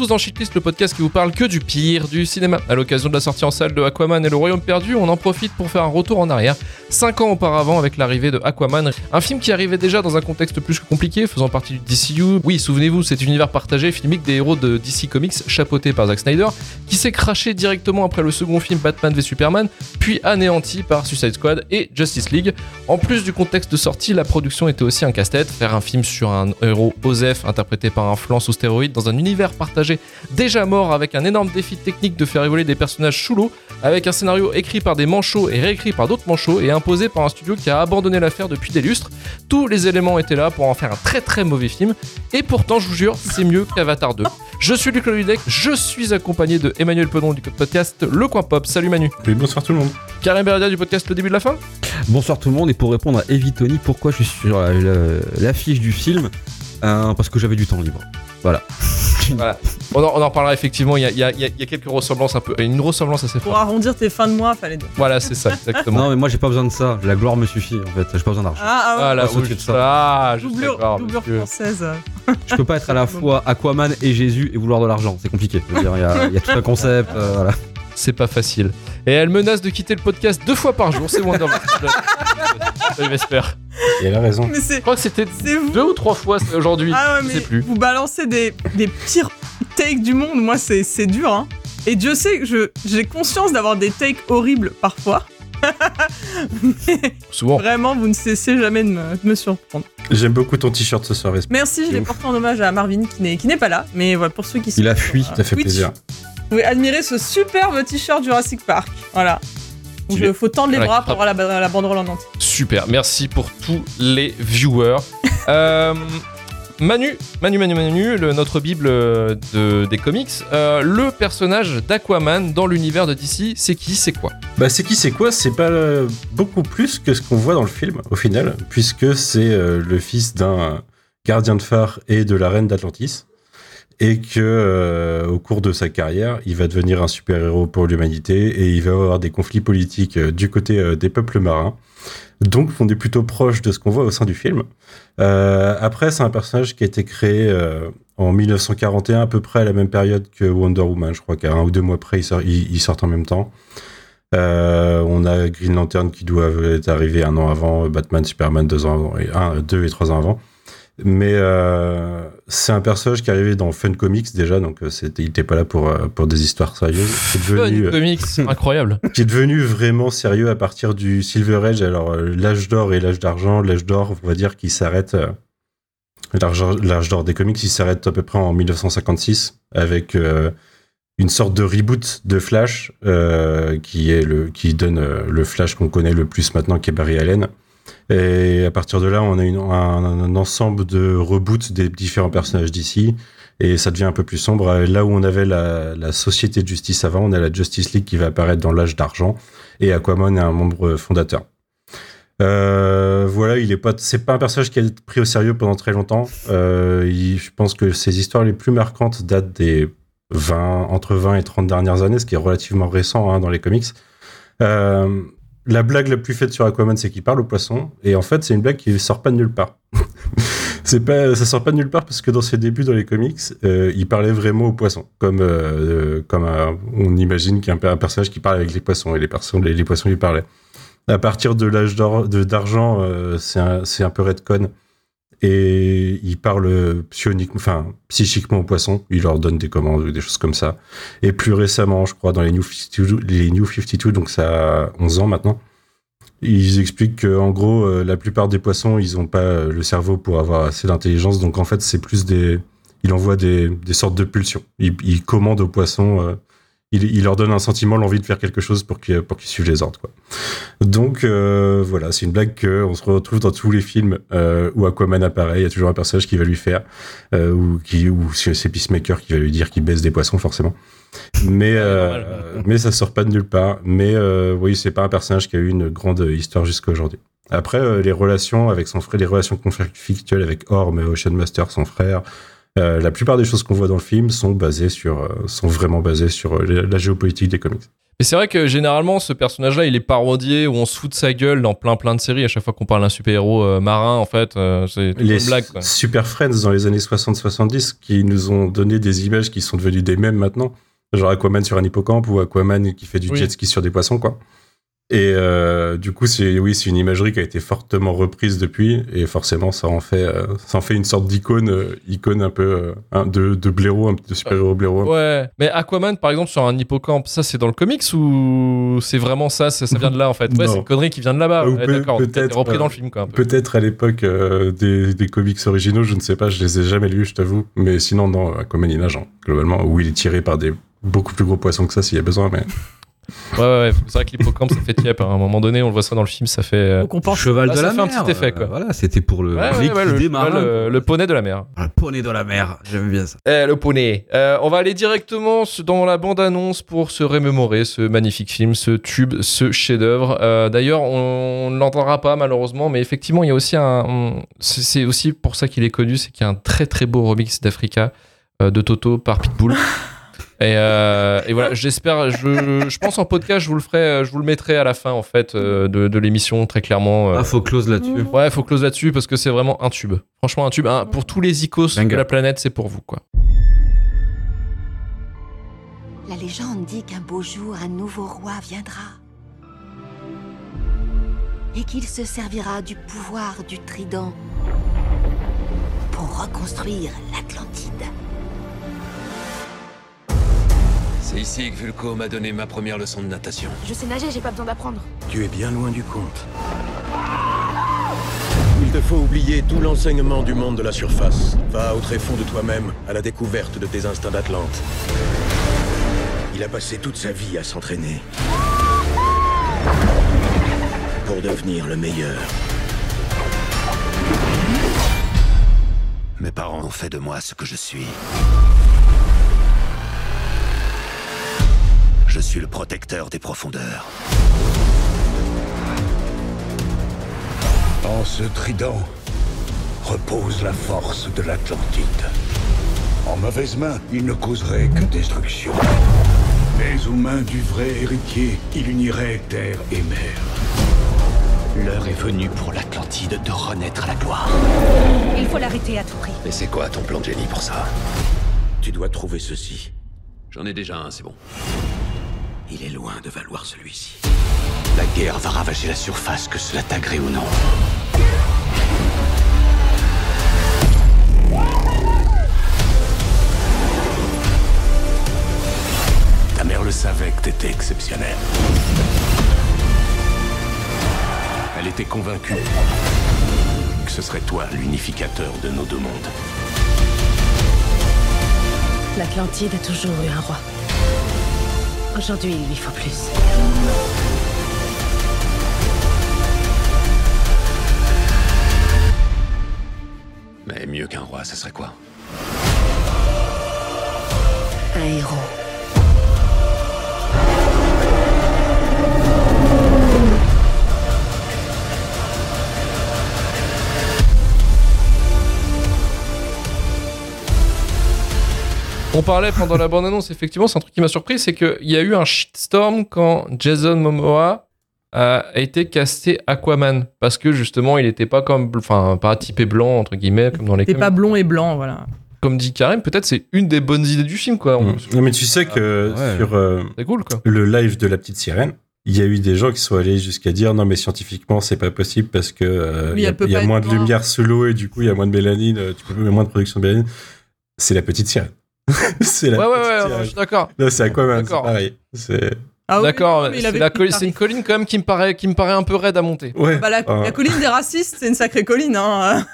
Tous dans Shitlist, le podcast qui vous parle que du pire du cinéma. À l'occasion de la sortie en salle de Aquaman et le Royaume perdu, on en profite pour faire un retour en arrière, 5 ans auparavant avec l'arrivée de Aquaman, un film qui arrivait déjà dans un contexte plus que compliqué, faisant partie du DCU. Oui, souvenez-vous, cet univers partagé filmique des héros de DC Comics, chapeauté par Zack Snyder, qui s'est craché directement après le second film Batman v Superman, puis anéanti par Suicide Squad et Justice League. En plus du contexte de sortie, la production était aussi un casse-tête, faire un film sur un héros Osef interprété par un flanc sous stéroïde dans un univers partagé déjà mort avec un énorme défi technique de faire évoluer des personnages sous l'eau, avec un scénario écrit par des manchots et réécrit par d'autres manchots et imposé par un studio qui a abandonné l'affaire depuis des lustres. Tous les éléments étaient là pour en faire un très très mauvais film, et pourtant je vous jure, c'est mieux qu'Avatar 2. Je suis Luc Loludec, je suis accompagné de Emmanuel Pedon du podcast Le Coin Pop. Salut Manu. Oui, bonsoir tout le monde. Karim Beradia du podcast Le Début de la Fin. Bonsoir tout le monde, et pour répondre à Evitoni, pourquoi je suis sur la- la- l'affiche du film Euh, Parce que j'avais du temps libre. Voilà. Voilà. On en, on en reparlera effectivement, il y a, il y a- il y a- il y a quelques ressemblances un peu, une ressemblance assez Pour forte. arrondir tes fins de mois, fallait dire. Voilà, c'est ça, exactement. Non, mais moi j'ai pas besoin de ça. La gloire me suffit en fait. J'ai pas besoin d'argent. Ah, ah ouais. Ah oui, ça. ah, je sais doublure, pas, doublure monsieur. française. Je peux pas être à la fois Aquaman et Jésus et vouloir de l'argent. C'est compliqué. Je veux dire, il y a- il y, a tout un concept. euh, voilà. C'est pas facile. Et elle menace de quitter le podcast deux fois par jour, c'est Wonder Woman. Salut Vesper. Et elle a raison. Mais c'est. Je crois que c'était C'est vous. deux ou trois fois aujourd'hui. Ah ouais, je mais sais plus. vous balancez des, des pires takes du monde. Moi, c'est c'est dur, hein. Et Dieu sait que j'ai conscience d'avoir des takes horribles parfois. Souvent. vraiment, vous ne cessez jamais de me, de me surprendre. J'aime beaucoup ton t-shirt ce soir. Merci, je l'ai porté en hommage à Marvin qui n'est pas là. Mais voilà, pour ceux qui sont. Il a fui, euh, Ça fait Twitch, plaisir. Vous pouvez admirer ce superbe t-shirt Jurassic Park. Voilà. Il faut tendre les Voilà, bras pour avoir la, la banderole en entier. Super, merci pour tous les viewers. Euh, Manu, Manu, Manu, Manu, notre bible euh, de, des comics. Euh, le personnage d'Aquaman dans l'univers de DC, c'est qui, c'est quoi? Bah, c'est qui, c'est quoi? C'est pas euh, beaucoup plus que ce qu'on voit dans le film, au final, puisque c'est le fils d'un gardien de phare et de la reine d'Atlantis. Et que, au cours de sa carrière, il va devenir un super-héros pour l'humanité et il va avoir des conflits politiques du côté des peuples marins. Donc, on est plutôt proche de ce qu'on voit au sein du film. Euh, après, c'est un personnage qui a été créé euh, en 1941, à peu près à la même période que Wonder Woman. Je crois qu'à un ou deux mois près, ils sortent, en même temps. Euh, on a Green Lantern qui doit être arrivé un an avant, Batman, Superman deux ans avant, et un, deux et trois ans avant. Mais euh, c'est un personnage qui est arrivé dans Fun Comics déjà, donc euh, c'était, il n'était pas là pour, euh, pour des histoires sérieuses. Qui est, devenu, Fun comics, incroyable. qui est devenu vraiment sérieux à partir du Silver Age. Alors l'âge d'or et l'âge d'argent, l'âge d'or, on va dire qu'il s'arrête. l'âge, d'or des comics, il s'arrête à peu près en 1956 avec euh, une sorte de reboot de Flash euh, qui est le qui donne le Flash qu'on connaît le plus maintenant, qui est Barry Allen. Et à partir de là, on a un, ensemble de reboots des différents personnages d'ici. Et ça devient un peu plus sombre. Euh, Là où on avait la, Société de Justice avant, on a la Justice League qui va apparaître dans l'âge d'argent. Et Aquaman est un membre fondateur. Euh, voilà, il est pas, c'est pas un personnage qui a été pris au sérieux pendant très longtemps. Euh, je pense que ses histoires les plus marquantes datent des 20, entre 20 et 30 dernières années, ce qui est relativement récent hein, dans les comics. La blague la plus faite sur Aquaman, c'est qu'il parle aux poissons. Et en fait, c'est une blague qui sort pas de nulle part. c'est pas, ça sort pas de nulle part parce que dans ses débuts dans les comics, euh, il parlait vraiment aux poissons, comme euh, comme un- on imagine qu'il y a un, personnage qui parle avec les poissons et les, les, poissons lui parlaient. À partir de l'âge d'argent, euh, c'est un, un peu redcon. Et il parle psionique, enfin, psychiquement aux poissons. Il leur donne des commandes ou des choses comme ça. Et plus récemment, je crois, dans les New 52, les New 52 donc ça a 11 ans maintenant, ils expliquent qu'en gros, euh, la plupart des poissons, ils n'ont pas euh, le cerveau pour avoir assez d'intelligence. Donc en fait, c'est plus des. Il envoie des, sortes de pulsions. Il, il commande aux poissons. Il, il leur donne un sentiment, l'envie de faire quelque chose pour qu'ils pour qu'ils suivent les ordres. Quoi. Donc euh, voilà, c'est une blague qu'on se retrouve dans tous les films euh, où Aquaman apparaît. Il y a toujours un personnage qui va lui faire, euh, ou, qui, ou c'est Peacemaker qui va lui dire qu'il baisse des poissons, forcément. Mais, euh, mais ça sort pas de nulle part. Mais euh, oui, c'est pas un personnage qui a eu une grande histoire jusqu'à aujourd'hui. Après, euh, les relations avec son frère, les relations conflictuelles avec Orm et Ocean Master, son frère, euh, la plupart des choses qu'on voit dans le film sont basées sur, euh, sont vraiment basées sur euh, la, géopolitique des comics. Et c'est vrai que généralement, ce personnage-là, il est parodié ou on se fout de sa gueule dans plein plein de séries. À chaque fois qu'on parle d'un super-héros euh, marin, en fait, euh, c'est Les une blague. Quoi. Super Friends dans les années 60-70 qui nous ont donné des images qui sont devenues des mêmes maintenant. Genre Aquaman sur un hippocampe ou Aquaman qui fait du Oui. jet ski sur des poissons, quoi. Et euh, du coup, c'est oui, c'est une imagerie qui a été fortement reprise depuis, et forcément, ça en fait, euh, ça en fait une sorte d'icône, euh, icône un peu de, de blaireau, un- de super-héros blaireau. Ouais, mais Aquaman, par exemple, sur un hippocampe, ça c'est dans le comics ou c'est vraiment ça Ça, ça vient de là en fait? Ouais, c'est une connerie qui vient de là-bas. Ou Ouais, D'accord, peut-être, repris dans le film quoi. Peut-être à l'époque des, des comics originaux, je ne sais pas, je les ai jamais lus, je t'avoue. Mais sinon, non, Aquaman il nage, hein, globalement, où il est tiré par des beaucoup plus gros poissons que ça s'il y a besoin. Mais Ouais, ouais, ouais. c'est vrai que l'hippocampe ça fait tiep. À un moment donné, on le voit ça dans le film, ça fait. euh, Donc on pense. Cheval Ah, de ça la fait un mer. petit effet, quoi. euh, voilà, c'était pour le Ouais, ouais, l'équidé ouais, le, marin. le- le poney de la mer. Le poney de la mer, j'aime bien ça. Eh, le poney. Euh, on va aller directement s- dans la bande-annonce pour se remémorer ce magnifique film, ce tube, ce chef-d'œuvre. Euh, D'ailleurs, on ne l'entendra pas malheureusement, mais effectivement, il y a aussi un. C'est c'est aussi pour ça qu'il est connu, c'est qu'il y a un très très beau remix d'Africa euh, de Toto par Pitbull. Et, euh, et voilà, j'espère, je, je pense en podcast, je vous le ferai, je vous le mettrai à la fin en fait euh, de, de l'émission très clairement. euh. Ah, faut close là-dessus. Ouais, faut close là-dessus parce que c'est vraiment un tube. Franchement, un tube. Un- pour tous les icos Banger. de la planète, c'est pour vous quoi. La légende dit qu'un beau jour, un nouveau roi viendra. Et qu'il se servira du pouvoir du trident pour reconstruire l'Atlantide. C'est ici que Vulco m'a donné ma première leçon de natation. Je sais nager, j'ai pas besoin d'apprendre. Tu es bien loin du compte. Il te faut oublier tout l'enseignement du monde de la surface. Va au tréfonds de toi-même, à la découverte de tes instincts d'Atlante. Il a passé toute sa vie à s'entraîner. Pour devenir le meilleur. Mes parents ont fait de moi ce que je suis. Je suis le protecteur des profondeurs. En ce trident repose la force de l'Atlantide. En mauvaise main, il ne causerait que destruction. Mais aux mains du vrai héritier, il unirait terre et mer. L'heure est venue pour l'Atlantide de renaître à la gloire. Il faut l'arrêter à tout prix. Et c'est quoi ton plan de génie pour ça? Tu dois trouver ceci. J'en ai déjà un, c'est bon. Il est loin de valoir celui-ci. La guerre va ravager la surface, que cela t'agrée ou non. Ta mère le savait que t'étais exceptionnel. Elle était convaincue que ce serait toi l'unificateur de nos deux mondes. L'Atlantide a toujours eu un roi. Aujourd'hui, il lui faut plus. Mais mieux qu'un roi, ce serait quoi? Un héros. On parlait pendant la bande-annonce, effectivement, c'est un truc qui m'a surpris, c'est qu'il y a eu un shitstorm quand Jason Momoa a été casté Aquaman parce que justement, il n'était pas comme, enfin, pas typé blanc entre guillemets comme dans les comics. pas blond et blanc, voilà. Comme dit Karim, peut-être c'est une des bonnes idées du film, quoi. Mm. Non, mais tu sais que Ah, ouais. sur euh, C'est cool, quoi. le live de la petite sirène, il y a eu des gens qui sont allés jusqu'à dire non mais scientifiquement c'est pas possible parce que euh, Oui, il y a, il y moins de lumière sous l'eau et du coup il y a moins de mélanine, euh, tu peux il y a moins de production de mélanine. C'est la petite sirène. c'est Ouais, la ouais, petite ouais, sirène. je suis d'accord. Non, c'est Aquaman, c'est pareil. C'est Ah oui, D'accord, il c'est une colline quand même qui me paraît, qui me paraît un peu raide à monter. ouais. Bah, la, euh, la colline des racistes, c'est une sacrée colline, hein.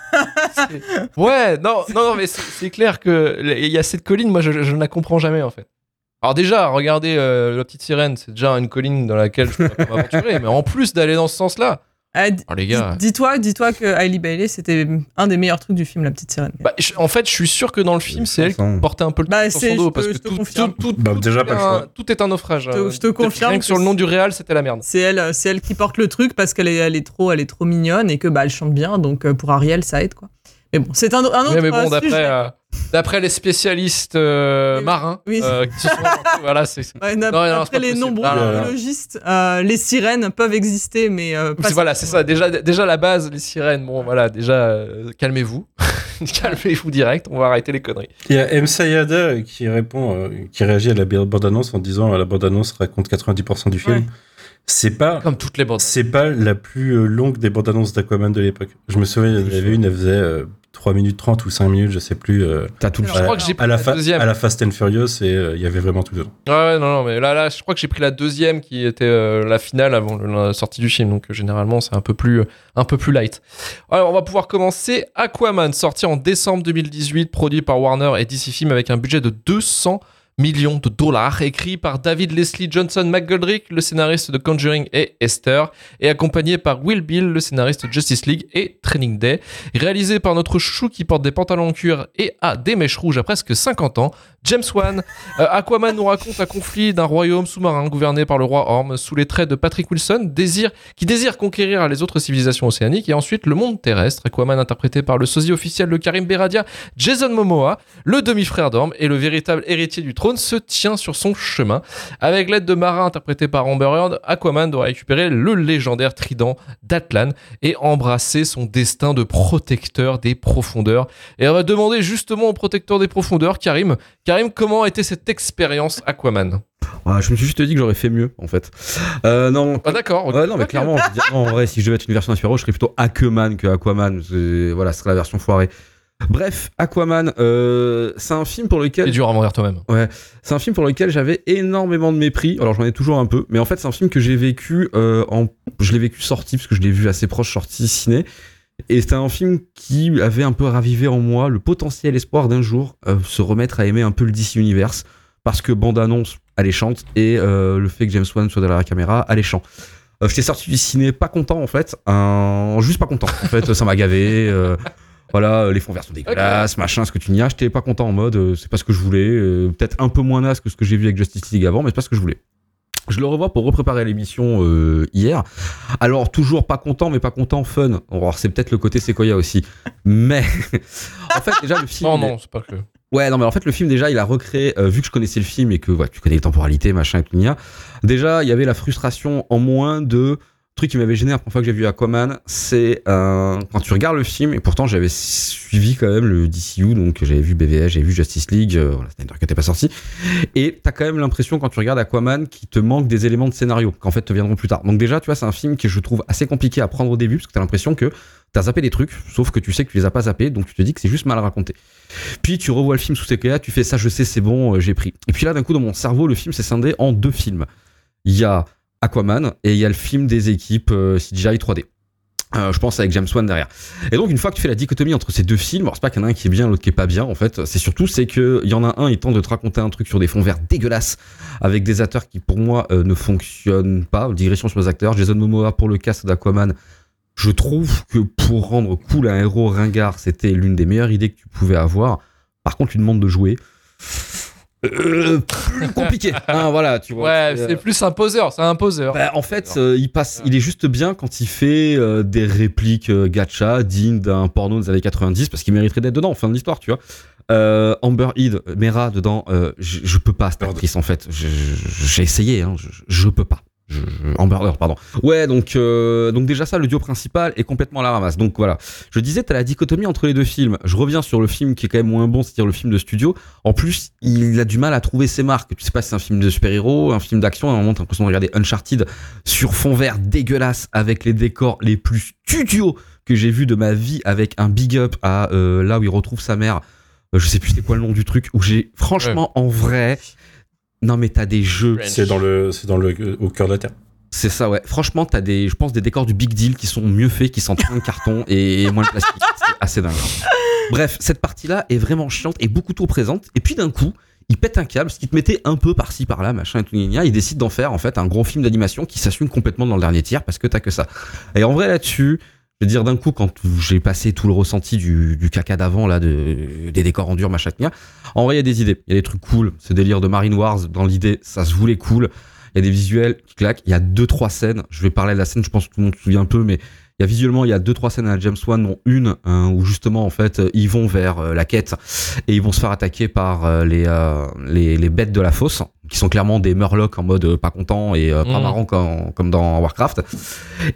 Ouais, non, non, non, mais c'est c'est clair que il y a cette colline, moi je, je ne la comprends jamais en fait. Alors déjà, regardez euh, la petite sirène, c'est déjà une colline dans laquelle je peux pas m'aventurer, mais en plus d'aller dans ce sens-là, Ah, oh les gars. Dis-toi, dis-toi que Hailey Bailey, c'était un des meilleurs trucs du film, La Petite Sirène. Bah, je- en fait, je suis sûr que dans le film, c'est elle qui portait un peu le Bah, truc sur c'est- son dos parce que tout, tout, tout, Bah, tout déjà, est pas le un, tout est un naufrage. Je te- Euh, je te confirme Rien que que sur le nom du réal, c'était la merde. C'est elle, c'est elle qui porte le truc parce qu'elle est, elle est trop, elle est trop mignonne et que bah elle chante bien, donc euh, pour Ariel ça aide quoi. Mais bon, c'est un, un autre Ouais, mais bon, euh, d'après euh, d'après les spécialistes euh, marins, Oui. euh, qui sont voilà, c'est Ouais, Non, les possible. nombreux Ah, biologistes, euh, les sirènes peuvent exister, mais euh, pas C'est- voilà, c'est ça. Déjà, déjà la base, les sirènes. Bon, voilà, déjà, euh, calmez-vous, calmez-vous direct. On va arrêter les conneries. Il y a M. Sayada qui répond, euh, qui réagit à la bande-annonce en disant euh, la bande-annonce raconte 90% du film. Ouais. C'est pas, Comme toutes les bandes. c'est pas la plus longue des bandes-annonces d'Aquaman de l'époque. Je me souviens, il y en avait une, elle faisait euh, 3 minutes 30 ou 5 minutes, je sais plus. euh, T'as tout le Je crois que j'ai pris à la, deuxième. à la Fast and Furious et euh, il y avait vraiment tout dedans. Ouais, ouais, non, non, mais là, là, je crois que j'ai pris la deuxième qui était euh, la finale avant la sortie du film. Donc, euh, généralement, c'est un peu plus, un peu plus light. Alors, on va pouvoir commencer. Aquaman, sorti en décembre 2018, produit par Warner et DC Film avec un budget de 200 millions de dollars, écrit par David Leslie Johnson McGoldrick, le scénariste de Conjuring et Esther, et accompagné par Will Bill, le scénariste de Justice League et Training Day, réalisé par notre chou qui porte des pantalons en cuir et a des mèches rouges à presque 50 ans, James Wan. Euh, Aquaman nous raconte un conflit d'un royaume sous-marin gouverné par le roi Orm sous les traits de Patrick Wilson, qui désire conquérir les autres civilisations océaniques et ensuite le monde terrestre. Aquaman interprété par le sosie officiel de Karim Beradia, Jason Momoa, le demi-frère d'Orm et le véritable héritier du trône se tient sur son chemin. Avec l'aide de Mara interprété par Amber Heard, Aquaman doit récupérer le légendaire trident d'Atlan et embrasser son destin de protecteur des profondeurs. Et on va demander justement au protecteur des profondeurs, Karim, Karim, comment a été cette expérience Aquaman? Ouais, je me suis juste dit que j'aurais fait mieux, en fait. Euh, non, Ah d'accord, non, mais clairement, je veux dire, non, en vrai, si je devais être une version d'un je serais plutôt Aquaman que Aquaman. Voilà, ce serait la version foirée. Bref, Aquaman, euh, c'est un film pour C'est lequel dur à mourir toi-même. c'est un film pour lequel j'avais énormément de mépris. Alors j'en ai toujours un peu, mais en fait c'est un film que j'ai vécu euh, en, je l'ai vécu sorti parce que je l'ai vu assez proche sorti ciné. Et c'était un film qui avait un peu ravivé en moi le potentiel espoir d'un jour euh, se remettre à aimer un peu le DC Universe parce que bande annonce alléchante et le fait que James Wan soit derrière la caméra alléchant. J'étais sorti du ciné pas content en fait, un- juste pas content. En fait, ça m'a gavé. Euh, voilà, les fonds verts sont dégueulasses, machin, ce que tu n'y as. J'étais pas content en mode, euh, c'est pas ce que je voulais. euh, Peut-être un peu moins naze que ce que j'ai vu avec Justice League avant, mais c'est pas ce que je voulais. Je le revois pour repréparer l'émission euh, hier. Alors, toujours pas content, mais pas content, fun. C'est peut-être le côté Sequoia aussi. Mais, en fait, déjà, le film. Non, est- non, c'est pas que. Ouais, non, mais en fait, le film, déjà, il a recréé, euh, vu que je connaissais le film et que ouais, tu connais les temporalités, machin, et tout, déjà, il y avait la frustration en moins de truc qui m'avait gêné la première fois que j'ai vu Aquaman, c'est euh, quand tu regardes le film, et pourtant j'avais suivi quand même le DCU, donc j'avais vu BVS, j'avais vu Justice League, euh, voilà, Snyder Cut n'est pas sorti, et t'as quand même l'impression quand tu regardes Aquaman qu'il te manque des éléments de scénario, qu'en fait te viendront plus tard. Donc déjà, tu vois, c'est un film que je trouve assez compliqué à prendre au début, parce que t'as l'impression que t'as zappé des trucs, sauf que tu sais que tu les as pas zappés, donc tu te dis que c'est juste mal raconté. Puis tu revois le film sous ses clés, tu fais ça, je sais, c'est bon, euh, j'ai pris. Et puis là, d'un coup, dans mon cerveau, le film s'est scindé en deux films. Il y a Aquaman et il y a le film des équipes euh, CGI 3D. Euh, je pense avec James Wan derrière. Et donc une fois que tu fais la dichotomie entre ces deux films, alors c'est pas qu'il y en a un qui est bien, l'autre qui est pas bien en fait, c'est surtout c'est que il y en a un il tente de te raconter un truc sur des fonds verts dégueulasses avec des acteurs qui pour moi euh, ne fonctionnent pas, digression sur les acteurs, Jason Momoa pour le cast d'Aquaman, je trouve que pour rendre cool un héros ringard, c'était l'une des meilleures idées que tu pouvais avoir. Par contre, lui demande de jouer. Euh, plus compliqué. Hein, voilà, tu vois. Ouais, C'est, euh, plus un poseur, c'est un poseur. bah, en fait, euh, il passe, il est juste bien quand il fait euh, des répliques euh, gacha dignes d'un porno des années 90 parce qu'il mériterait d'être dedans en fin de l'histoire, tu vois. Euh, Amber Heard, Mera dedans, euh, je, je peux pas cette actrice en fait. J'ai essayé, hein, je, je peux pas. Je, je- Amber Heard, pardon. Ouais, donc euh, donc déjà ça, le duo principal est complètement à la ramasse. Donc voilà, je disais, t'as la dichotomie entre les deux films. Je reviens sur le film qui est quand même moins bon, c'est-à-dire le film de studio. En plus, il a du mal à trouver ses marques. Tu sais pas si c'est un film de super-héros, un film d'action. À un moment, t'as l'impression de regarder Uncharted sur fond vert dégueulasse avec les décors les plus studios que j'ai vu de ma vie, avec un big up à euh, là où il retrouve sa mère. Euh, je sais plus c'est quoi le nom du truc. Où j'ai franchement en vrai. Non mais t'as des jeux. C'est dans le, c'est dans le, au cœur de la terre. c'est ça, ouais. Franchement, t'as des, je pense, des décors du Big Deal qui sont mieux faits, qui sentent moins le carton et moins le plastique. C'est assez dingue. Bref, cette partie-là est vraiment chiante et beaucoup trop présente. Et puis d'un coup, il pète un câble, ce qui te mettait un peu par-ci, par-là, machin et tout, gna, gna. Il décide d'en faire, en fait, un gros film d'animation qui s'assume complètement dans le dernier tiers parce que t'as que ça. Et en vrai, là-dessus, je veux dire, d'un coup, quand j'ai passé tout le ressenti du, du caca d'avant, là, de, des décors en dur, machin, en vrai, il y a des idées. Il y a des trucs cool. Ce délire de Marine Wars, dans l'idée, ça se voulait cool. Il y a des visuels qui claquent. Il y a deux, trois scènes. Je vais parler de la scène, je pense que tout le monde se souvient un peu, mais Il y a visuellement, il y a deux trois scènes à James Wan, dont une hein, où justement en fait euh, ils vont vers euh, la quête et ils vont se faire attaquer par euh, les, euh, les les bêtes de la fosse, qui sont clairement des Murlocs en mode pas content et pas Mhm. marrant comme, comme dans Warcraft.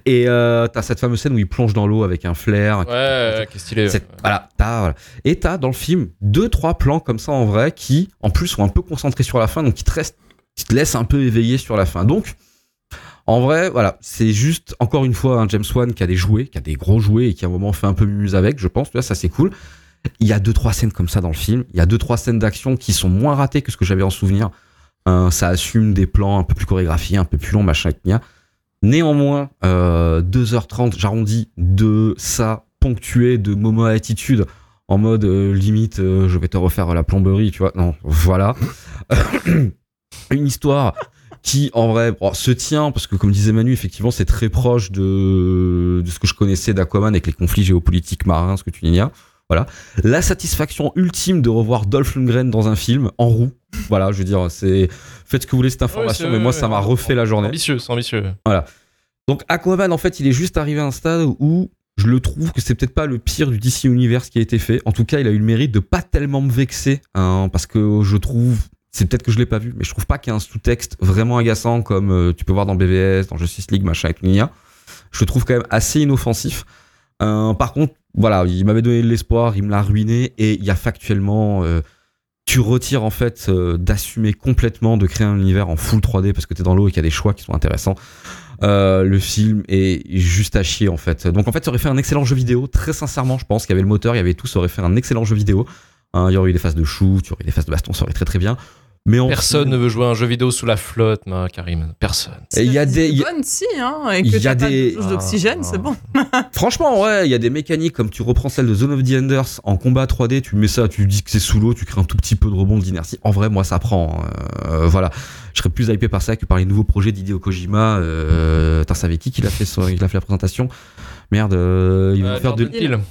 Et t'as cette fameuse scène où il plonge dans l'eau avec un flair. Ouais, qu'il est. C'est- Voilà, t'as, voilà. Et t'as dans le film deux, trois plans comme ça en vrai qui, en plus, sont un peu concentrés sur la fin, donc qui te, restent, qui te laissent un peu éveillé sur la fin. Donc, en vrai, voilà, c'est juste, encore une fois, un James Wan qui a des jouets, qui a des gros jouets et qui à un moment fait un peu mumuse avec, je pense, vois, ça c'est cool. Il y a deux, trois scènes comme ça dans le film. Il y a deux, trois scènes d'action qui sont moins ratées que ce que j'avais en souvenir. Euh, ça assume des plans un peu plus chorégraphiés, un peu plus longs, machin, etc. Néanmoins, euh, 2h30, j'arrondis de ça, ponctué de moments attitude en mode euh, limite, euh, je vais te refaire la plomberie, tu vois. Non, voilà. Une histoire qui, en vrai, bon, se tient, parce que comme disait Manu, effectivement, c'est très proche de, de ce que je connaissais d'Aquaman avec les conflits géopolitiques marins, ce que tu dis. Voilà. La satisfaction ultime de revoir Dolph Lundgren dans un film en roue. Voilà, je veux dire, c'est faites ce que vous voulez cette information, mais moi ça m'a refait la journée. ambitieux, c'est ambitieux. Donc Aquaman, en fait, il est juste arrivé à un stade où je le trouve que c'est peut-être pas le pire du DC Universe qui a été fait. En tout cas, il a eu le mérite de pas tellement me vexer, hein, parce que je trouve, c'est peut-être que je l'ai pas vu, mais je trouve pas qu'il y a un sous-texte vraiment agaçant comme euh, tu peux voir dans BVS, dans Justice League, machin et tout. Je le trouve quand même assez inoffensif. Euh, par contre, voilà, il m'avait donné de l'espoir, il me l'a ruiné, et il y a factuellement, euh, tu retires en fait d'assumer complètement de créer un univers en full 3D parce que t'es dans l'eau et qu'il y a des choix qui sont intéressants. Le film est juste à chier en fait. Donc en fait, ça aurait fait un excellent jeu vidéo. Très sincèrement, je pense qu'il y avait le moteur, il y avait tout, ça aurait fait un excellent jeu vidéo. Hein, il y aurait eu des phases de shoot, il y aurait eu des phases de baston, ça aurait très très bien. Mais Personne ne veut jouer à un jeu vidéo sous la flotte, ma Karim. Personne. Et il y a des, il y a- Bonne si, hein, et il que y a des- de douche d'oxygène, Ah. c'est bon. Franchement, ouais, il y a des mécaniques comme tu reprends celle de Zone of the Enders en combat 3D, tu mets ça, tu dis que c'est sous l'eau, tu crées un tout petit peu de rebond d'inertie. En vrai, moi, ça prend. euh, voilà, je serais plus hypé par ça que par les nouveaux projets d'Hideo Kojima. Euh, T'as savais qui qui l'a fait, son- il a fait la présentation Merde, euh, il va Euh, nous faire de.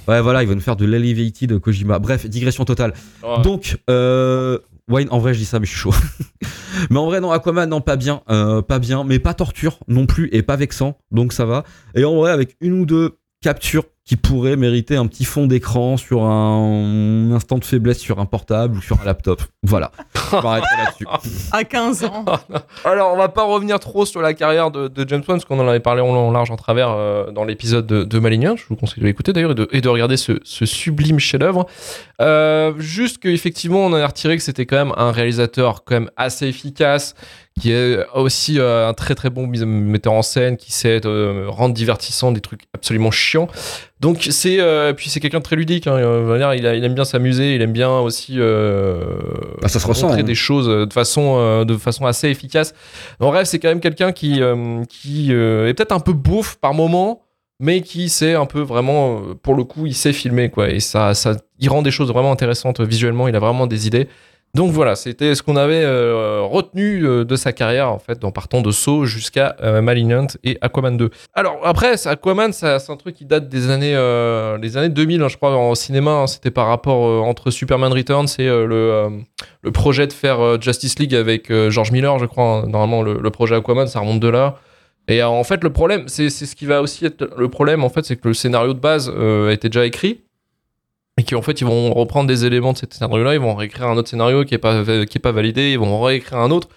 Ouais, voilà, il va nous faire de l'elevated Kojima. Bref, digression totale. Ouais. Donc, euh, Wayne, en vrai, je dis ça, mais je suis chaud. mais en vrai, non, Aquaman, non, pas bien. euh, pas bien, mais pas torture non plus et pas vexant. Donc ça va. Et en vrai, avec une ou deux captures qui pourraient mériter un petit fond d'écran sur un instant de faiblesse sur un portable ou sur un laptop. Voilà. M'arrêterai là-dessus. À 15 ans. Alors, on va pas revenir trop sur la carrière de, de James Wan, parce qu'on en avait parlé en long, en large, en travers euh, dans l'épisode de, de Malignant. Je vous conseille de l'écouter d'ailleurs et de, et de regarder ce, ce sublime chef-d'œuvre. Euh, juste qu'effectivement, on en a retiré que c'était quand même un réalisateur quand même assez efficace, qui est aussi euh, un très très bon metteur en scène, qui sait euh, rendre divertissant des trucs absolument chiants. Donc c'est euh, puis c'est quelqu'un de très ludique. hein, il, a- il aime bien s'amuser, il aime bien aussi Bah, ça se ressent, montrer hein. des choses de façon de façon assez efficace. En bref, c'est quand même quelqu'un qui qui est peut-être un peu beauf par moment, mais qui sait un peu vraiment pour le coup, il sait filmer quoi et ça ça il rend des choses vraiment intéressantes visuellement. Il a vraiment des idées. Donc voilà, c'était ce qu'on avait euh, retenu euh, de sa carrière en fait, en partant de Saw jusqu'à euh, Malignant et Aquaman 2. Alors après, Aquaman, c'est un truc qui date des années, euh, les années 2000, hein, je crois, en cinéma. hein. C'était par rapport euh, entre Superman Returns et euh, le, euh, le projet de faire euh, Justice League avec euh, George Miller, je crois. hein. Normalement, le, projet Aquaman, ça remonte de là. Et euh, en fait, le problème, c'est ce qui va aussi être le problème, en fait, c'est que le scénario de base euh, était déjà écrit et qu'en fait ils vont reprendre des éléments de cet scénario-là, ils vont réécrire un autre scénario qui est pas qui est pas validé, ils vont réécrire un autre.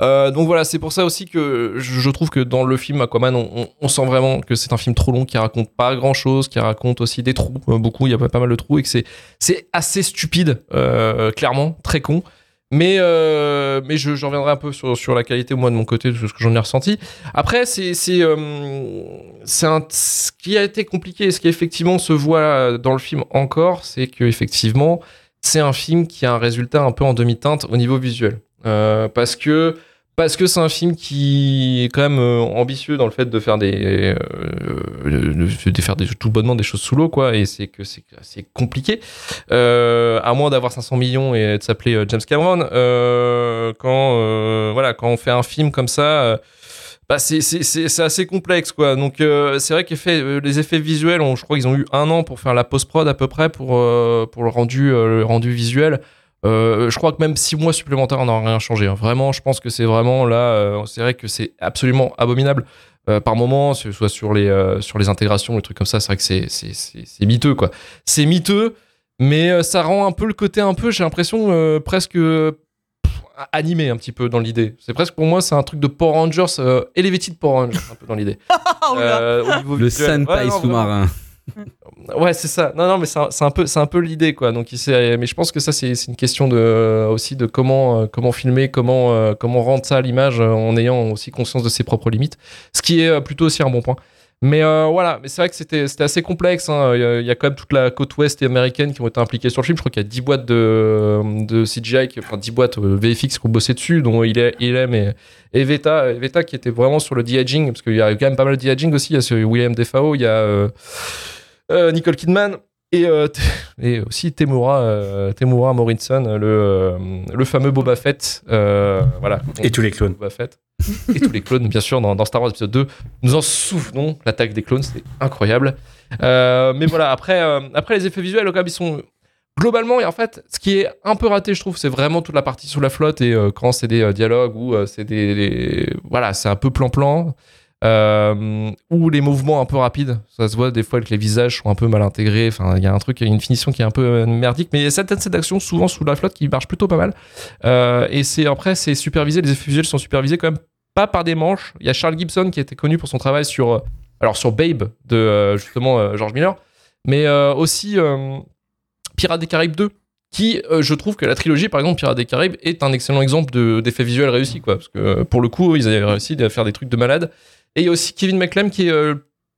Euh, donc voilà, c'est pour ça aussi que je, trouve que dans le film Aquaman, on, sent vraiment que c'est un film trop long qui raconte pas grand chose, qui raconte aussi des trous, euh, beaucoup, il y a pas, pas mal de trous et que c'est c'est assez stupide, euh, clairement, très con. Mais, euh, mais je, je reviendrai un peu sur, sur la qualité, moi, de mon côté, de ce que j'en ai ressenti. Après, c'est c'est euh, c'est ce qui a été compliqué, ce qui effectivement se voit dans le film encore, c'est que effectivement, c'est un film qui a un résultat un peu en demi-teinte au niveau visuel, Euh, parce que parce que c'est un film qui est quand même euh, ambitieux dans le fait de faire des euh, de, faire tout bonnement des choses sous l'eau quoi. Et c'est que c'est assez compliqué. Euh, à moins d'avoir 500 millions et de s'appeler James Cameron quand voilà quand on fait un film comme ça bah c'est assez complexe quoi. Donc c'est vrai que les effets visuels on, je crois qu'ils ont eu un an pour faire la post prod à peu près pour pour le rendu le rendu visuel euh, je crois que même six mois supplémentaires n'aura rien changé. hein. Vraiment, je pense que c'est vraiment là. euh, c'est vrai que c'est absolument abominable. euh, par moment, ce- soit sur les, euh, sur les intégrations, les trucs comme ça. C'est vrai que c'est, c'est, c'est, c'est miteux, quoi. C'est miteux, mais euh, ça rend un peu le côté un peu, j'ai l'impression, euh, presque pff, animé un petit peu dans l'idée. C'est presque pour moi, c'est un truc de Power Rangers, euh, Elevated Power Rangers, un peu dans l'idée. Niveau Le. Sentai Ouais, sous-marin. Ouais, c'est ça. Non, non, mais c'est un, peu, c'est un peu l'idée, quoi. Donc, mais je pense que ça, c'est une question de aussi de comment, euh, comment filmer, comment, euh, comment rendre ça à l'image euh, en ayant aussi conscience de ses propres limites. Ce qui est euh, plutôt aussi un bon point. Mais euh, voilà, mais c'est vrai que c'était assez complexe. hein. Il y a- quand même toute la côte ouest américaine qui ont été impliquées sur le film. Je crois qu'il y a 10 boîtes de, de CGI, qui- enfin 10 boîtes euh, VFX qui ont bossé dessus, dont il est, il aime et, et Veta, et Veta qui était vraiment sur le de-aging, parce qu'il y a quand même pas mal de de-aging aussi. Il y a William Defoe, il y a euh, euh, Nicole Kidman et, euh, et aussi Temura, euh, Temura Morrison, le, euh, le fameux Boba Fett. euh, voilà. Et tous les clones. Boba Fett. et tous les clones, bien sûr, dans, dans Star Wars épisode 2. Nous en souvenons, l'attaque des clones, c'était incroyable. Euh, mais voilà, après, euh, après les effets visuels, quand ils sont. Globalement, et en fait, ce qui est un peu raté, je trouve, c'est vraiment toute la partie sous la flotte et euh, quand c'est des euh, dialogues ou euh, c'est des, des- Voilà, c'est un peu plan-plan. Euh, ou les mouvements un peu rapides. Ça se voit des fois que les visages sont un peu mal intégrés. Enfin, il y a un truc, il y a une finition qui est un peu euh, merdique. Mais il y a certaines scènes souvent sous la flotte, qui marchent plutôt pas mal. Euh, et c'est après, c'est supervisé. Les effets visuels sont supervisés quand même pas par des manches. Il y a Charles Gibson qui était connu pour son travail sur, euh, alors sur Babe de justement George Miller, mais aussi Pirates des Caraïbes 2 qui je trouve que la trilogie par exemple Pirates des Caraïbes est un excellent exemple de- d'effets visuels réussis quoi parce que pour le coup ils avaient réussi à faire des trucs de malade et il y a aussi Kevin McLem qui est euh,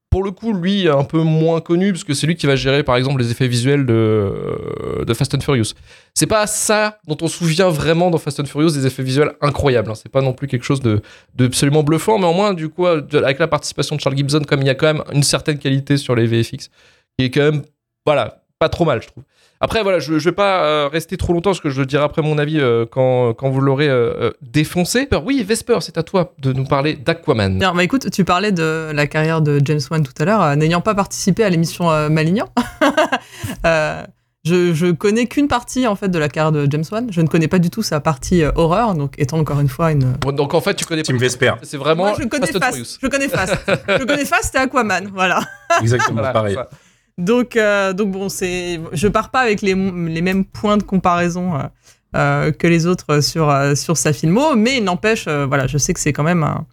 pour le coup lui un peu moins connu parce que c'est lui qui va gérer par exemple les effets visuels de, euh, de Fast and Furious c'est pas ça dont on se souvient vraiment dans Fast and Furious des effets visuels incroyables hein. c'est pas non plus quelque chose de, bluffant mais au moins du coup de- avec la participation de Charles Gibson comme il y a quand même une certaine qualité sur les VFX qui est quand même voilà pas trop mal je trouve après, voilà, je, je vais pas euh, rester trop longtemps parce que je dirai après mon avis euh, quand, quand vous l'aurez euh, défoncé. Oui, Vesper, c'est à toi de nous parler d'Aquaman. Bien, bah écoute, tu parlais de la carrière de James Wan tout à l'heure, euh, n'ayant pas participé à l'émission euh, Malignan. euh, je, je connais qu'une partie en fait de la carrière de James Wan. Je ne connais pas du tout sa partie euh, horreur, donc étant encore une fois une. Bon, donc en fait, tu connais Team pas. Vesper. C'est vraiment Moi, je connais Fast. Je connais Fast. je connais Fast et Aquaman, voilà. Exactement, Voilà, pareil. ça. Donc, euh, donc bon, c'est, je pars pas avec les, les mêmes points de comparaison euh, euh, que les autres sur sur sa filmo, mais il n'empêche, voilà, je sais que c'est quand même un-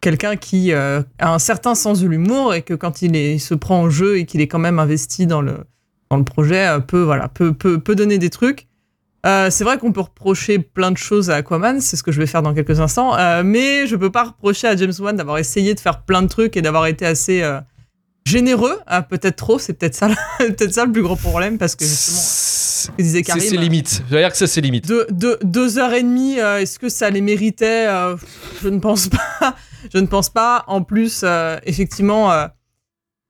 quelqu'un qui a un certain sens de l'humour et que quand il, est, se prend en jeu et qu'il est quand même investi dans le dans le projet, peut voilà, peut peut, peut donner des trucs. C'est vrai qu'on peut reprocher plein de choses à Aquaman, c'est ce que je vais faire dans quelques instants, mais je peux pas reprocher à James Wan d'avoir essayé de faire plein de trucs et d'avoir été assez généreux, ah, peut-être trop, c'est peut-être ça, peut-être ça le plus gros problème parce que justement, C'est ce que disait Karim, ses limites. Je veux dire que c'est ses limites. deux, deux, deux heures et demie, euh, est-ce que ça les méritait Euh, Je ne pense pas. Je ne pense pas. En plus, euh, effectivement, euh,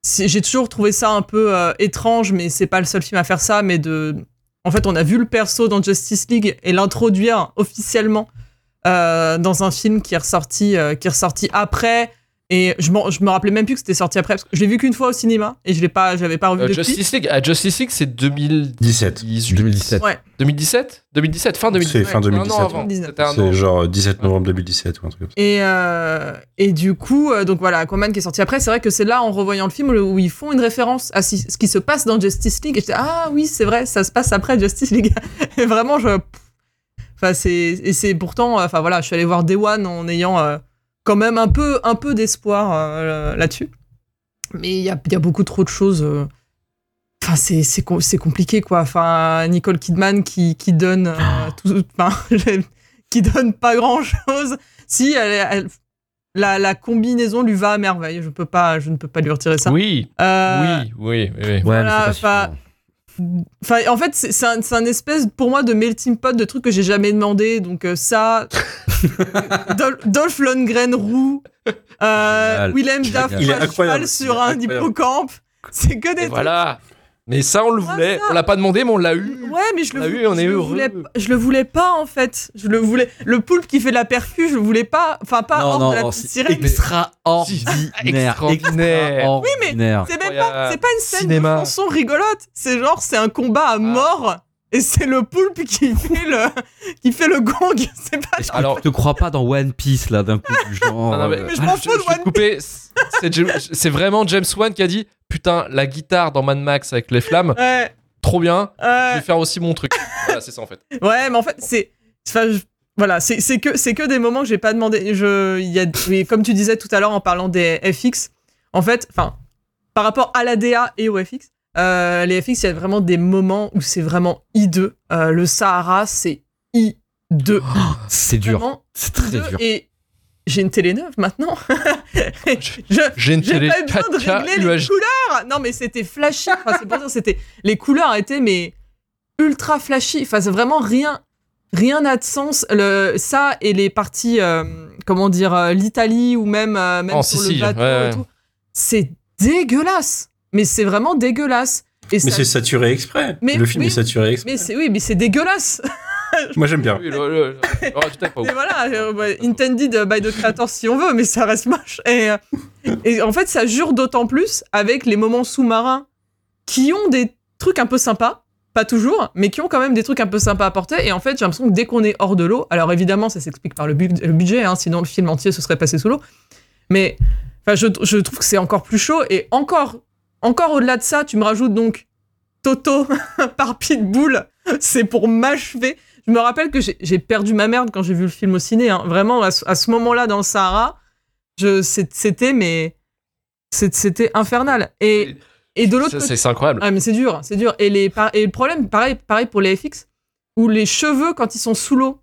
j'ai toujours trouvé ça un peu euh, étrange, mais c'est pas le seul film à faire ça. Mais de, en fait, on a vu le perso dans Justice League et l'introduire officiellement euh, dans un film qui est ressorti, euh, qui est ressorti après. Et je, me rappelais même plus que c'était sorti après parce que je l'ai vu qu'une fois au cinéma et je l'ai pas, je l'avais pas revu Euh, depuis. Justice League, ah, Justice League, c'est 2018. 17. 2017. Ouais. 2017 2017, fin 2017. C'est fin Un an 2017, avant. 2019. C'était un an. C'est genre 17 novembre 2017 ou un truc comme ça. Et, euh, et du coup, euh, donc voilà, Aquaman qui est sorti après, c'est vrai que c'est là, en revoyant le film, où, ils font une référence à ce qui se passe dans Justice League. Et j'étais, ah oui, c'est vrai, ça se passe après Justice League. et vraiment, je. Enfin, c'est. Et c'est pourtant. euh, Enfin voilà, je suis allé voir Day One en ayant euh, quand même un peu, un peu d'espoir euh, là-dessus. Mais il y a, il y a beaucoup trop de choses. euh, Enfin, c'est, c'est, c'est compliqué, quoi. Enfin, Nicole Kidman qui, qui donne euh, tout, enfin, qui donne pas grand chose. Si, elle, elle- la, la combinaison lui va à merveille. Je peux pas, je ne peux pas lui retirer ça. Oui, Euh, oui, oui, oui, oui. Ouais, Voilà, mais c'est pas enfin, en fait, c'est, c'est un, espèce, pour moi, de melting pot de trucs que j'ai jamais demandé. Donc, euh, ça, Dol- Dolph Lundgren roux, euh. Willem Dafoe Il est cheval sur un hippocampe. C'est que des Et voilà. Mais ça, on le Ah, voulait. On l'a pas demandé, mais on l'a eu. Ouais, mais je le, On l'a vou- eu et on je est le heureux. voulais, je le voulais pas en fait. Je le voulais. Le poulpe qui fait de la percu, je le voulais pas. Enfin, pas hors de la petite c'est sirène. extraordinaire. Extraordinaire. Oui, mais C'est même pas, c'est pas une scène Cinéma. de chanson rigolote. C'est genre, c'est un combat à mort. Et c'est le poulpe qui fait le, qui fait le gong. C'est pas. Alors- tu te crois pas dans One Piece là d'un coup du genre Non, non, mais- euh, Mais je m'en fous de One couper. C'est vraiment James Wan qui a dit Putain, la guitare dans Mad Max avec les flammes, Ouais, trop bien. Je ouais. vais faire aussi mon truc. Voilà, c'est ça en fait. Ouais, mais en fait, c'est. enfin, je- Voilà, c'est que, c'est que des moments que j'ai pas demandé. Je, il y a, mais comme tu disais tout à l'heure en parlant des FX, en fait, enfin, par rapport à la DA et au FX, euh, les FX, il y a vraiment des moments où c'est vraiment hideux. Euh, le Sahara, c'est hideux. C'est dur. C'est très dur. Et j'ai une télé neuve maintenant. je, J'ai une télé pas besoin de 4K régler les couleurs. Non, mais c'était flashy. Enfin, c'est pour dire, c'était les couleurs étaient mais ultra flashy. Enfin, c'est vraiment rien, rien n'a de sens. Le, ça et les parties, euh, comment dire, l'Italie ou même euh, même En sur Sicile, le bateau ouais, ouais. C'est dégueulasse. Mais c'est vraiment dégueulasse. Et Mais ça- c'est saturé exprès. Mais le film oui. est saturé exprès. mais c'est oui, mais c'est dégueulasse. Moi j'aime bien. Oui, le- le- le- voilà, euh, ouais, intended by the creator si on veut, mais ça reste moche. Et, euh, et en fait, ça jure d'autant plus avec les moments sous-marins qui ont des trucs un peu sympas, pas toujours, mais qui ont quand même des trucs un peu sympas à porter. Et en fait, j'ai l'impression que dès qu'on est hors de l'eau, alors évidemment, ça s'explique par le, bu- le budget, hein, sinon le film entier se serait passé sous l'eau. Mais enfin, je, je trouve que c'est encore plus chaud. Et encore, encore au-delà de ça, tu me rajoutes donc Toto par Pitbull. C'est pour m'achever. Je me rappelle que j'ai perdu ma merde quand j'ai vu le film au ciné. hein. Vraiment, à ce, à ce moment-là, dans le Sahara, c'était mais c'était infernal. Et, et de l'autre côté, C'est incroyable. ah mais c'est dur, c'est dur. Et, les, et le problème, pareil, pareil pour les FX, où les cheveux, quand ils sont sous l'eau,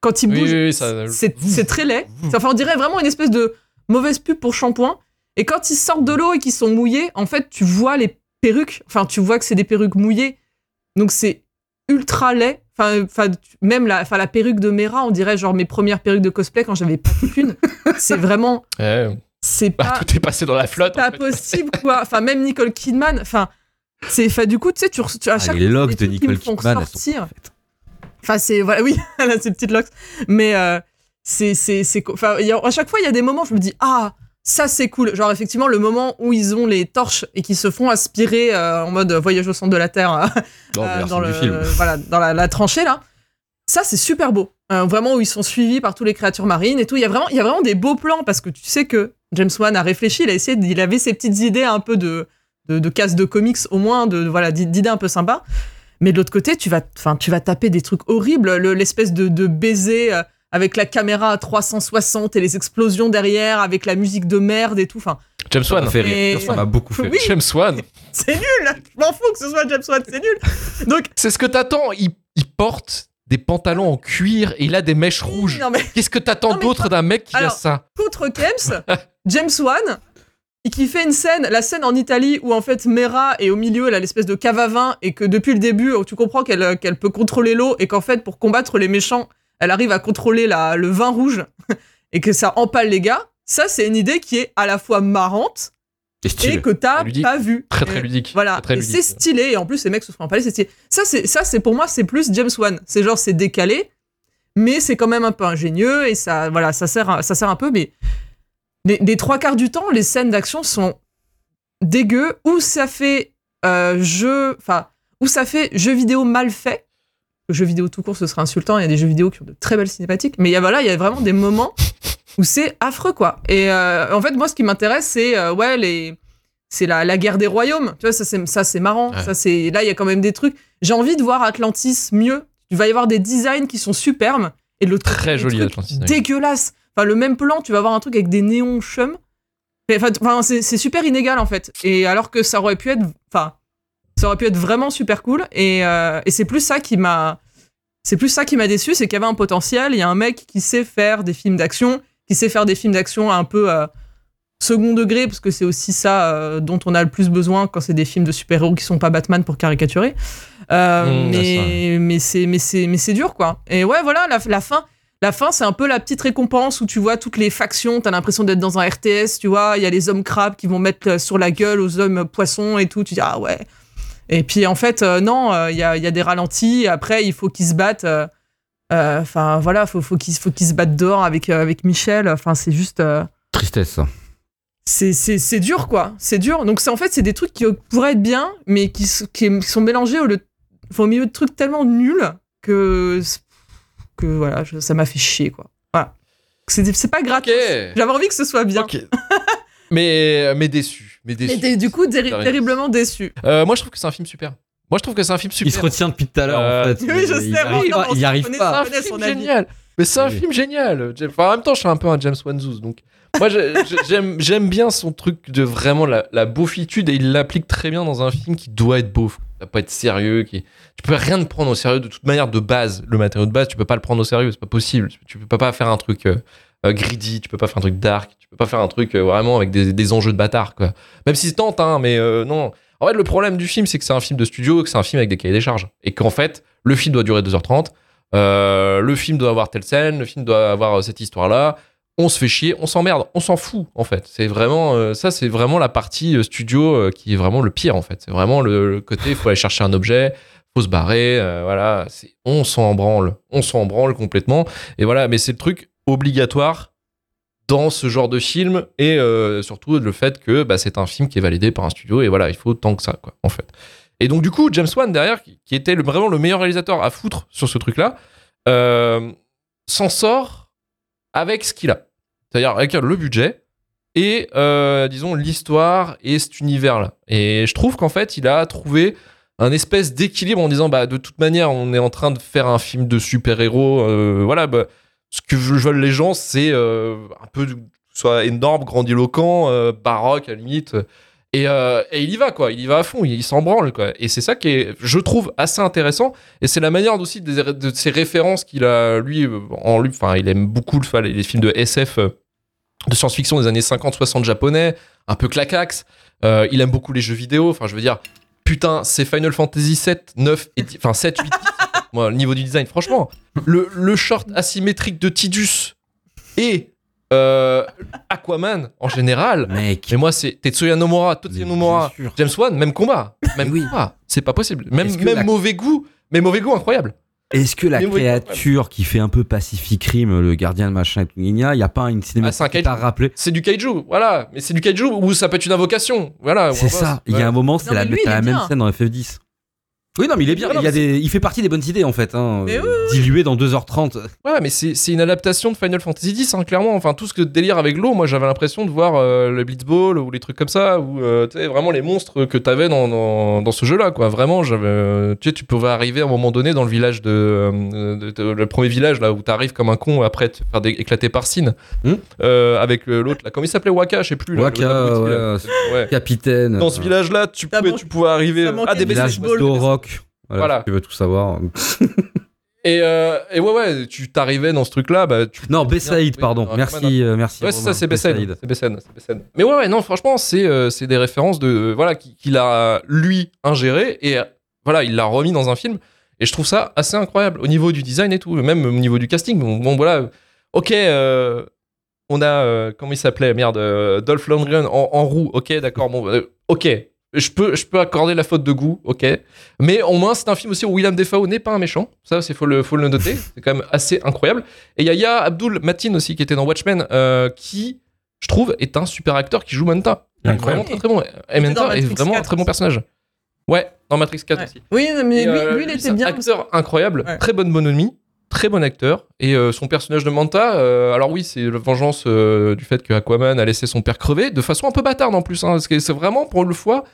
quand ils Oui, bougent, oui, oui, ça- c'est très laid. Ça, Enfin, on dirait vraiment une espèce de mauvaise pub pour shampoing. Et quand ils sortent de l'eau et qu'ils sont mouillés, en fait, tu vois les perruques. Enfin, tu vois que c'est des perruques mouillées. Donc c'est ultra laid. Enfin, enfin, même la, enfin, la perruque de Mera, on dirait genre mes premières perruques de cosplay quand j'avais pas qu'une. c'est vraiment, Ouais. c'est Bah, pas tout est passé dans la flotte. en pas fait. possible quoi enfin même Nicole Kidman enfin c'est enfin du coup tu sais tu, tu à Ah, chaque les fois, locks de Nicole font Kidman, sortir enfin c'est voilà oui elle a ses petites locks mais euh, c'est c'est c'est co- enfin a- à chaque fois il y a des moments où je me dis ah ça c'est cool. Genre effectivement le moment où ils ont les torches et qui se font aspirer euh, en mode voyage au centre de la terre euh, euh, dans du le film. voilà dans la, la tranchée là ça c'est super beau. Euh, vraiment où ils sont suivis par toutes les créatures marines et tout. Il y a vraiment il y a vraiment des beaux plans parce que tu sais que James Wan a réfléchi il a essayé il avait ses petites idées un peu de de, de casse de comics au moins de voilà d'i- d'idées un peu sympas. Mais de l'autre côté tu vas tu vas taper des trucs horribles. Le- l'espèce de, de baiser euh, avec la caméra à 360 et les explosions derrière avec la musique de merde et tout enfin James Wan. fait rire. Ça m'a beaucoup fait Oui. James Wan. c'est nul je m'en fous que ce soit James Wan c'est nul donc C'est ce que t'attends. Il, il porte des pantalons en cuir et il a des mèches rouges. non mais Qu'est-ce que t'attends d'autre d'un mec qui a ça contre Kems, James Wan, et qui fait une scène, la scène en Italie où en fait Mera est au milieu, elle a l'espèce de cave à vin, et que depuis le début, tu comprends qu'elle euh, qu'elle peut contrôler l'eau, et qu'en fait, pour combattre les méchants, elle arrive à contrôler la, le vin rouge, et que ça empale les gars. Ça, c'est une idée qui est à la fois marrante Et stylé. et que t'as pas vu. Très très ludique. Voilà, Très, très c'est stylé, et en plus, les mecs se font empaler, c'est stylé. Ça, c'est, ça, c'est pour moi, c'est plus James Wan. C'est genre, c'est décalé, mais c'est quand même un peu ingénieux, et ça, voilà, ça sert, un- ça sert un peu, mais les, les trois quarts du temps, les scènes d'action sont dégueu, ou ça fait euh, jeu, enfin, ou ça fait jeu vidéo mal fait. Le jeu vidéo tout court, ce serait insultant, il y a des jeux vidéo qui ont de très belles cinématiques, mais il y a, voilà, il y a vraiment des moments où c'est affreux, quoi. Et euh, en fait, moi, ce qui m'intéresse, c'est, euh, ouais, les c'est la, la guerre des royaumes. Tu vois, ça c'est ça c'est marrant. Ouais. Ça c'est là il y a quand même des trucs. J'ai envie de voir Atlantis mieux. Il va y avoir des designs qui sont superbes et côté, Très joli Atlantis. dégueulasse. Enfin le même plan, tu vas avoir un truc avec des néons chum. Enfin, c'est super inégal en fait. Et alors que ça aurait pu être, enfin, ça aurait pu être vraiment super cool. Et, euh, et c'est plus ça qui m'a, c'est plus ça qui m'a déçu, c'est qu'il y avait un potentiel. Il y a un mec qui sait faire des films d'action, qui sait faire des films d'action un peu euh, second degré, parce que c'est aussi ça euh, dont on a le plus besoin quand c'est des films de super-héros qui sont pas Batman pour caricaturer. Mmh, mais mais c'est mais c'est mais c'est dur quoi. Et ouais voilà la, la fin. La fin, c'est un peu la petite récompense où tu vois toutes les factions, t'as l'impression d'être dans un RTS, tu vois, il y a les hommes crabes qui vont mettre sur la gueule aux hommes poissons et tout, tu dis ah ouais. Et puis en fait, euh, non, euh, il y, a, il y a des ralentis, après il faut qu'ils se battent, euh, euh, enfin voilà, faut, faut qu'ils se battent dehors avec, euh, avec Michel, enfin c'est juste... euh, Tristesse. c'est dur quoi, c'est dur. Donc c'est en fait c'est des trucs qui pourraient être bien, mais qui, qui, sont mélangés au lieu. au milieu de trucs tellement nuls que que voilà, je- ça m'a fait chier quoi. Voilà. C'est c'est pas gratuit. J'avais envie que ce soit bien. Ok. mais, mais déçu. Mais déçu. Et t'es du coup terriblement déçu. Euh, moi, je trouve que c'est un film super. Moi, je trouve que c'est un film super. Il se retient depuis tout à l'heure, Euh, en fait. Oui, je sais, il arrive non, pas. Il arrive pas. ça. un film son avis. génial. Mais c'est un Oui. film génial. Enfin, en même temps, je suis un peu un James Wan Zouz, donc moi j'aime j'aime bien son truc de vraiment la, la beaufitude et il l'applique très bien dans un film qui doit être beau. Ça doit pas être sérieux. Qui... Tu peux rien te prendre au sérieux de toute manière de base. Le matériau de base, tu peux pas le prendre au sérieux. C'est pas possible. Tu peux pas faire un truc euh, euh, greedy. Tu peux pas faire un truc dark. Tu peux pas faire un truc euh, vraiment avec des, des enjeux de bâtard quoi. Même si tente, hein, mais euh, non. En fait, le problème du film, c'est que c'est un film de studio, que c'est un film avec des cahiers des charges. Et qu'en fait, le film doit durer 2h30. euh, le film doit avoir telle scène, le film doit avoir euh, cette histoire-là. On se fait chier, on s'emmerde, on s'en fout en fait. C'est vraiment euh, ça, c'est vraiment la partie euh, studio euh, qui est vraiment le pire en fait. C'est vraiment le, côté, il faut aller chercher un objet, faut se barrer, euh, voilà. On s'en branle, on s'en branle complètement. Et voilà, mais c'est le truc obligatoire dans ce genre de film et euh, surtout le fait que bah, c'est un film qui est validé par un studio et voilà, il faut tant que ça quoi en fait. Et donc du coup, James Wan derrière, qui, était vraiment le meilleur réalisateur à foutre sur ce truc-là, euh, s'en sort avec ce qu'il a. C'est-à-dire avec le budget et, euh, disons, l'histoire et cet univers-là. Et je trouve qu'en fait, il a trouvé un espèce d'équilibre en disant, bah, de toute manière, on est en train de faire un film de super-héros. voilà, bah, ce que veulent les gens, c'est euh, un peu, soit énorme, grandiloquent, euh, baroque à la limite. Et, euh, et il y va, quoi. Il y va à fond, il, il s'en branle, quoi. Et c'est ça qui est, je trouve, assez intéressant. Et c'est la manière aussi des, de ces références qu'il a, lui, en lui. Enfin, il aime beaucoup les, films de SF, de science-fiction des années 50-60 japonais, un peu clacax. Euh, il aime beaucoup les jeux vidéo. Enfin, je veux dire, putain, c'est Final Fantasy 7, 9 et 10, enfin 7, 8, 10. Moi, le niveau du design, franchement, le, le short asymétrique de Tidus et euh, Aquaman en général. Mec. Mais moi, c'est Tetsuya Nomura, Tetsuya Nomura. James Wan, même combat. Même Oui. combat. C'est pas possible. Même, la- mauvais goût, mais mauvais goût incroyable. Est-ce que la Mais oui, créature qui fait un peu Pacific Rim, le gardien de machin il n'y a pas une Ah, c'est un cinématique qui t'a rappelé C'est du kaiju, voilà. Mais c'est du kaiju ou ça peut être une invocation. Voilà. C'est ça. Il y a un moment, c'est la, lui, la même scène dans FF10. Oui, non, mais il est bien. Non, il, y a des, il fait partie des bonnes idées, en fait. Hein, Mais euh, oui, dilué dans 2h30. Ouais, mais c'est c'est une adaptation de Final Fantasy X, hein, clairement. Enfin, tout ce que délire avec l'eau, moi j'avais l'impression de voir euh, le Blitzball ou les trucs comme ça, ou euh, tu sais, vraiment les monstres que t'avais dans, dans, dans ce jeu-là, quoi. Vraiment, j'avais. euh, tu sais, tu pouvais arriver à un moment donné dans le village de. euh, de- de- le premier village, là, où t'arrives comme un con après te faire éclater par Sin. Hmm. Euh, avec l'autre, là. Comment il s'appelait? Waka, je sais plus. là, Waka, le abruti, là. ouais. Ouais. Capitaine. Dans ce village-là, tu pouvais, tu pouvais arriver à manquait des de Village d'Oroc. Voilà, Voilà. si tu veux tout savoir. Et, euh, et ouais, ouais, tu t'arrivais dans ce truc-là, bah, tu Non, Bessaïd, pardon. Merci, euh, merci. Ouais, c'est ça, c'est. Bessaïd. Mais ouais, ouais, non, franchement, c'est euh, des références de euh, voilà qui- qu'il a lui ingéré et euh, voilà, il l'a remis dans un film. Et je trouve ça assez incroyable au niveau du design et tout, même au niveau du casting. Bon, bon, voilà, ok, euh, on a euh, comment il s'appelait, merde, euh, Dolph Lundgren en, en roue. Ok, d'accord, bon, ok. Je peux, je peux accorder la faute de goût, ok. Mais au moins, c'est un film aussi où William Defoe n'est pas un méchant. Ça, c'est faut le, faut le noter. C'est quand même assez incroyable. Et il y a Abdul Matin aussi, qui était dans Watchmen, euh, qui, je trouve, est un super acteur qui joue Manta. Incroyable. Vraiment très très bon. Et Manta est Matrix vraiment un 4 très bon personnage. Ouais, dans Matrix 4 Ouais. aussi. Oui, mais lui, euh, lui, il était un bien. acteur incroyable, Ouais. très bonne bonhomie, très bon acteur. Et euh, son personnage de Manta, euh, alors oui, c'est la vengeance euh, du fait que Aquaman a laissé son père crever, de façon un peu bâtarde en plus. Hein, parce que c'est vraiment, pour le fois,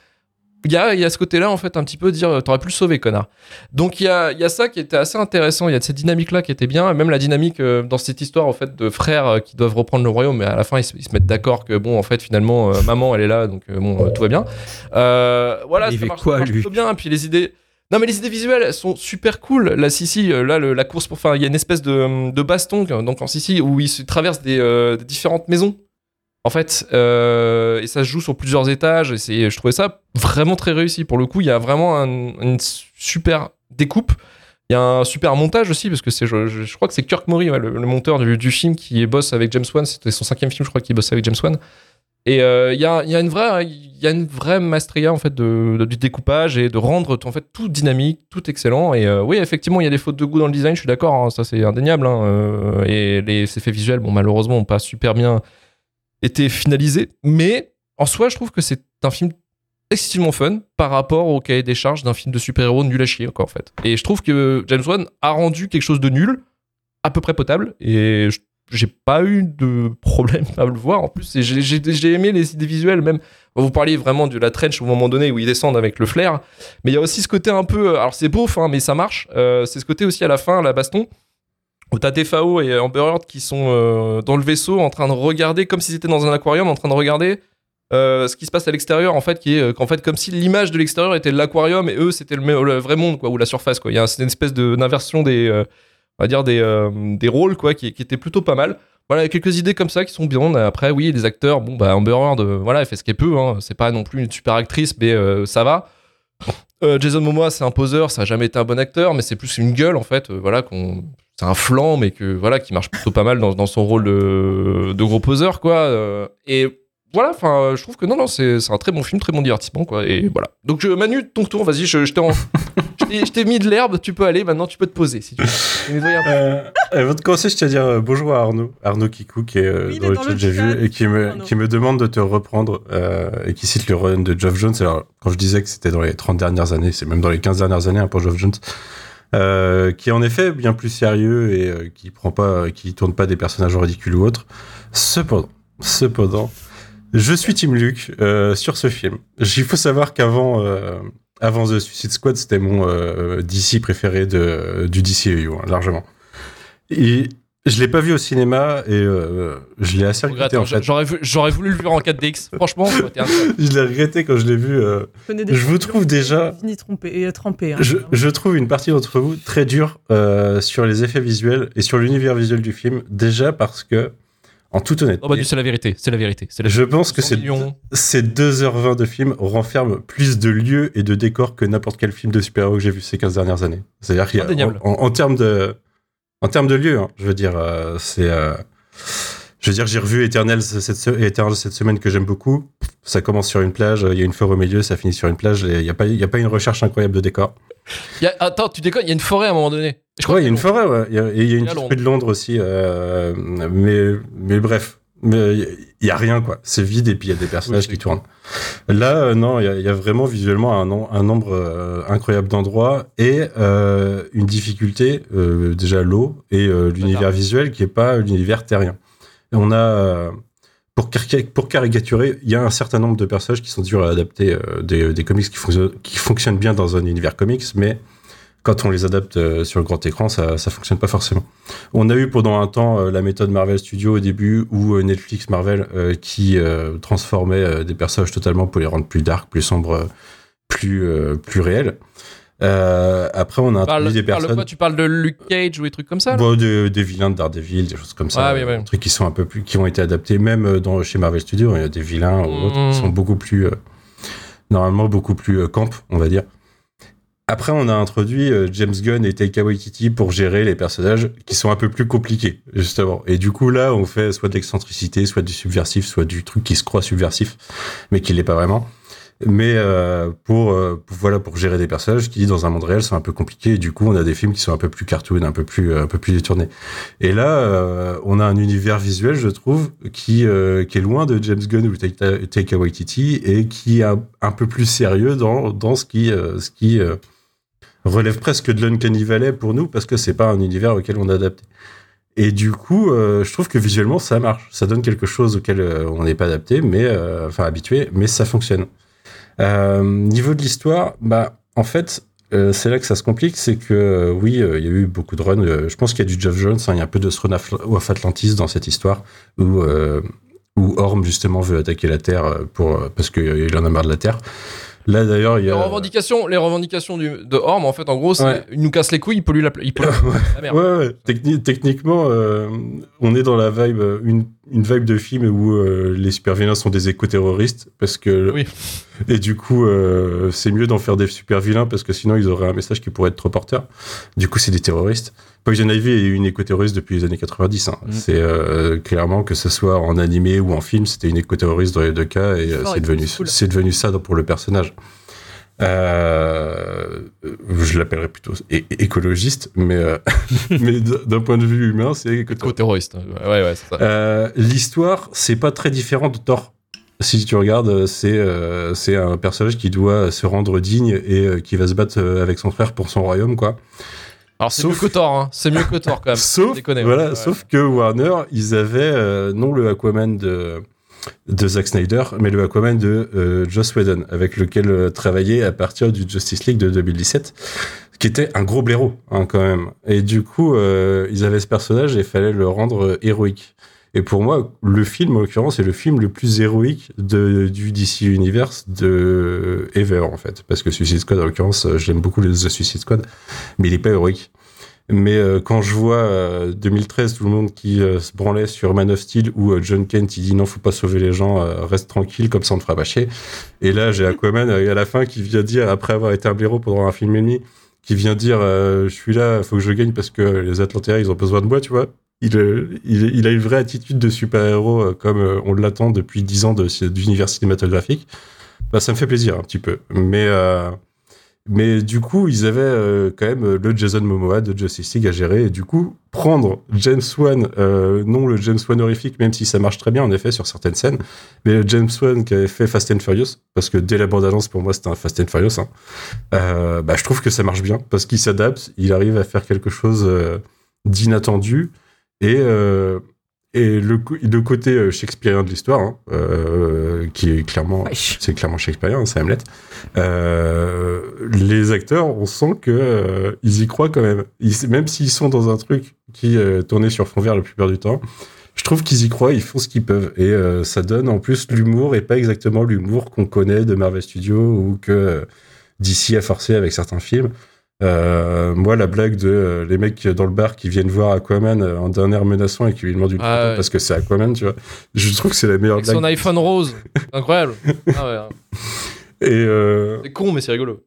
il y a, il y a ce côté-là, en fait, un petit peu dire t'aurais pu le sauver, connard. Donc il y a, il y a ça qui était assez intéressant, il y a cette dynamique-là qui était bien, et même la dynamique euh, dans cette histoire, en fait, de frères euh, qui doivent reprendre le royaume, mais à la fin, ils se, ils se mettent d'accord que, bon, en fait, finalement, euh, maman, elle est là, donc euh, bon, tout va bien. Euh, voilà, Il ça marche, quoi, ça marche lui? plutôt bien, puis les idées. Non mais les idées visuelles elles sont super cool. Là Sissi, là le- la course pour, enfin il y a une espèce de, de baston donc en Sissi où ils se traversent des, euh, des différentes maisons. En fait, euh, et ça se joue sur plusieurs étages. Et je trouvais ça vraiment très réussi. Pour le coup, il y a vraiment un- une super découpe. Il y a un super montage aussi parce que je, crois que c'est Kirk ouais, le, monteur du, film qui bosse avec James Wan. C'était son cinquième film, je crois, qu'il bossait avec James Wan. Et euh, il y, a, une vraie, il y a une vraie maestria en fait du découpage et de rendre en fait tout dynamique, tout excellent. Et euh, oui, effectivement, il y a des fautes de goût dans le design. Je suis d'accord, hein, ça c'est indéniable. hein, et les effets visuels, bon, malheureusement, pas super bien été finalisés. Mais en soi, je trouve que c'est un film excessivement fun par rapport au cahier des charges d'un film de super-héros nul à chier, quoi, en fait. Et je trouve que James Wan a rendu quelque chose de nul, à peu près potable, et j'ai pas eu de problème à le voir. En plus, j'ai- aimé les idées visuelles, même. Vous parliez vraiment de la trench au moment donné où ils descendent avec le flair, mais il y a aussi ce côté un peu. Alors, c'est beauf, hein, mais ça marche. Euh, c'est ce côté aussi à la fin, la baston, t'as TFAO et Amber Heard qui sont euh, dans le vaisseau en train de regarder, comme s'ils étaient dans un aquarium, en train de regarder euh, ce qui se passe à l'extérieur, en fait, qui est euh, qu'en fait, comme si l'image de l'extérieur était l'aquarium et eux, c'était le, vrai monde, quoi, ou la surface, quoi. Il y a une espèce d'inversion des, on va dire, des, des rôles, quoi, qui, était plutôt pas mal. Voilà, quelques idées comme ça qui sont bien. Après, oui, les acteurs, bon, bah, Amber Heard, voilà, elle fait ce qu'elle peut, hein. C'est pas non plus une super actrice, mais ça va. Jason Momoa, c'est un poseur, ça a jamais été un bon acteur, mais c'est plus une gueule, en fait, voilà, qu'on c'est un flanc, mais que voilà, qui marche plutôt pas mal dans, dans son rôle de, de gros poseur, quoi. euh, et voilà, enfin, je trouve que non, non, c'est un très bon film, très bon divertissement, quoi. Et voilà. Donc, je, Manu, ton tour, vas-y, je, je t'ai en- je t'ai- je t'ai mis de l'herbe, tu peux aller, maintenant tu peux te poser si tu veux. Euh, avant de commencer, je tiens à dire euh, bonjour à Arnaud, Arnaud Kikou, qui est euh, Oui, dans le dans chat, j'ai vu, et qui me, qui me demande de te reprendre, euh, et qui cite le run de Geoff Jones. Alors, quand je disais que c'était dans les 30 dernières années, c'est même dans les 15 dernières années hein, pour Geoff Jones, euh, qui est en effet bien plus sérieux et euh, qui prend pas, qui tourne pas des personnages ridicules ou autres. Cependant, cependant, je suis Team Luke euh, sur ce film. Il faut savoir qu'avant, euh, avant The Suicide Squad, c'était mon euh, DC préféré de, du DCEU, hein, largement. Je l'ai pas vu au cinéma et euh, je l'ai assez regretté en fait. J'aurais voulu le voir en 4DX. Franchement. Je l'ai regretté quand je l'ai vu. euh, Je vous trouve déjà- Fini trompé et trempé. hein. je, je trouve une partie d'entre vous très dure euh, sur les effets visuels et sur l'univers visuel du film. Déjà parce que, en toute honnêteté, Oh, bah, c'est la vérité, c'est la vérité. la je pense que 100 c'est millions. ces 2h20 de film renferment plus de lieux et de décors que n'importe quel film de super-héros que j'ai vu ces 15 dernières années. C'est-à-dire qu'il y a, Indéniable. en, en termes de, en termes de lieux, hein, je veux dire, euh, c'est, euh, je veux dire, j'ai revu Eternal cette, se- Eternal cette semaine que j'aime beaucoup. Ça commence sur une plage, il y a une forêt au milieu, ça finit sur une plage, il n'y a pas, y a pas une recherche incroyable de y a- attends, tu déconnes, il y a une forêt à un moment donné. Je crois Ouais, il y a une forêt, ouais. Il y a, et il y a une petite rue de Londres aussi. euh, mais, mais bref. Mais il y a rien, quoi. C'est vide et puis il y a des personnages Oui, qui tournent. Là, euh, non, il y, a- il y a vraiment visuellement un, nom- un nombre euh, incroyable d'endroits et euh, une difficulté, déjà l'eau et l'univers visuel qui est pas l'univers terrien. Et on a, pour, carica- pour caricaturer, il y a un certain nombre de personnages qui sont durs à adapter des, des comics qui fonctionnent bien dans un univers comics, mais quand on les adapte euh, sur le grand écran, ça, ça fonctionne pas forcément. On a eu pendant un temps euh, la méthode Marvel Studios au début ou euh, Netflix Marvel euh, qui euh, transformait des personnages totalement pour les rendre plus dark, plus sombres, plus euh, plus réels. Après, on a Tu parles, introduit des personnes. quoi? Tu parles de Luke Cage ou des trucs comme ça Bon, des, des vilains de Daredevil, des choses comme ça. Ah oui, oui. Des trucs qui sont un peu plus, qui ont été adaptés même dans, chez Marvel Studios. Il y a des vilains ou autres qui sont beaucoup plus, normalement beaucoup plus camp, on va dire. Après, on a introduit euh, James Gunn et Taika Waititi pour gérer les personnages qui sont un peu plus compliqués, justement. Et du coup, là, on fait soit de l'excentricité, soit du subversif, soit du truc qui se croit subversif, mais qui l'est pas vraiment. Mais euh, pour, euh, voilà pour gérer des personnages qui dans un monde réel sont un peu compliqués et du coup on a des films qui sont un peu plus cartoon, un peu plus un peu plus détournés. Et là euh, on a un univers visuel je trouve qui euh, qui est loin de James Gunn ou Taika Waititi et qui est un, un peu plus sérieux dans dans ce qui euh, ce qui euh, relève presque de l'Uncanny Valley pour nous parce que c'est pas un univers auquel on est adapté. Et du coup, euh, je trouve que visuellement ça marche, ça donne quelque chose auquel euh, on n'est pas adapté, mais euh, enfin habitué, mais ça fonctionne. Niveau de l'histoire, bah, en fait, c'est là que ça se complique, c'est que oui, il y a eu beaucoup de runs. je pense qu'il y a du Geoff Jones, hein, il y a un peu de Throne of Atlantis dans cette histoire, où, où Orm justement veut attaquer la Terre pour, parce qu'il en a marre de la Terre. Là d'ailleurs, il y Les a. revendications, les revendications du, de Orm, en fait, en gros, c'est Ouais. il nous casse les couilles, il pollue la, il pollue la mer. Ouais, ouais. Techni- techniquement, euh, on est dans la vibe, euh, une, une vibe de film où euh, les super-vilains sont des éco-terroristes, parce que... Oui. Et du coup, euh, c'est mieux d'en faire des super-vilains, parce que sinon, ils auraient un message qui pourrait être trop porteur. Du coup, c'est des terroristes. Poison Ivy est une éco-terroriste depuis les années 90. hein. Mhm. C'est euh, clairement, que ce soit en animé ou en film, c'était une éco-terroriste dans les deux cas, et euh, c'est et devenu, cool. c'est devenu ça pour le personnage. Euh, je l'appellerais plutôt écologiste, mais, euh, mais d'un point de vue humain, c'est éco-terroriste. Co-terroriste. Ouais, ouais, c'est ça. Euh, L'histoire, c'est pas très différent de Thor. si tu regardes, c'est c'est un personnage qui doit se rendre digne et qui va se battre avec son frère pour son royaume, quoi. Alors c'est Sauf- mieux que Thor, hein. c'est mieux que Thor quand même. Sauf, déconner, voilà, ouais. sauf que Warner, ils avaient non le Aquaman de, de Zack Snyder, mais le Aquaman de euh, Joss Whedon, avec lequel euh, travaillait à partir du Justice League de 2017, qui était un gros blaireau hein, quand même. Et du coup, euh, ils avaient ce personnage et il fallait le rendre euh, héroïque. Et pour moi, le film, en l'occurrence, est le film le plus héroïque de, du DC Universe de Ever, en fait. Parce que Suicide Squad, en l'occurrence, euh, j'aime beaucoup le Suicide Squad, mais il est pas héroïque. Mais euh, quand je vois euh, 2013 tout le monde qui euh, se branlait sur Man of Steel ou euh, John Kent il dit non faut pas sauver les gens euh, reste tranquille comme ça on te fera pas chier et là j'ai Aquaman euh, à la fin qui vient dire après avoir été un blaireau pendant un film et demi qui vient dire je suis là faut que je gagne parce que les Atlantéens ils ont besoin de moi tu vois. Il, il, il a une vraie attitude de super-héros comme on l'attend depuis 10 ans de, d'univers cinématographique. Bah, ça me fait plaisir un petit peu. Mais mais du coup, ils avaient euh, quand même euh, le Jason Momoa de Justice League à gérer. Et du coup, prendre James Wan, euh, non le James Wan horrifique, même si ça marche très bien en effet sur certaines scènes, mais le James Wan qui avait fait Fast and Furious, parce que dès la bande-annonce, pour moi, c'était un Fast and Furious, hein, bah, je trouve que ça marche bien, parce qu'il s'adapte, il arrive à faire quelque chose d'inattendu. Et, et le, côté euh, shakespearien de l'histoire, hein, euh, qui est clairement, c'est clairement shakespearien, c'est Hamlet. Euh, les acteurs, on sent que euh, ils y croient quand même. Ils- même s'ils sont dans un truc qui tourné sur fond vert la plupart du temps, je trouve qu'ils y croient, ils font ce qu'ils peuvent. Et ça donne en plus l'humour, et pas exactement l'humour qu'on connaît de Marvel Studios ou que DC a forcé avec certains films. Euh, moi, la blague de euh, les mecs dans le bar qui viennent voir Aquaman euh, en dernière menaçant et qui lui demandent une Ah photo ouais. parce que c'est Aquaman, tu vois. Je trouve que c'est la meilleure Avec blague. son iPhone rose, incroyable. Ah ouais. Et, C'est con mais c'est rigolo.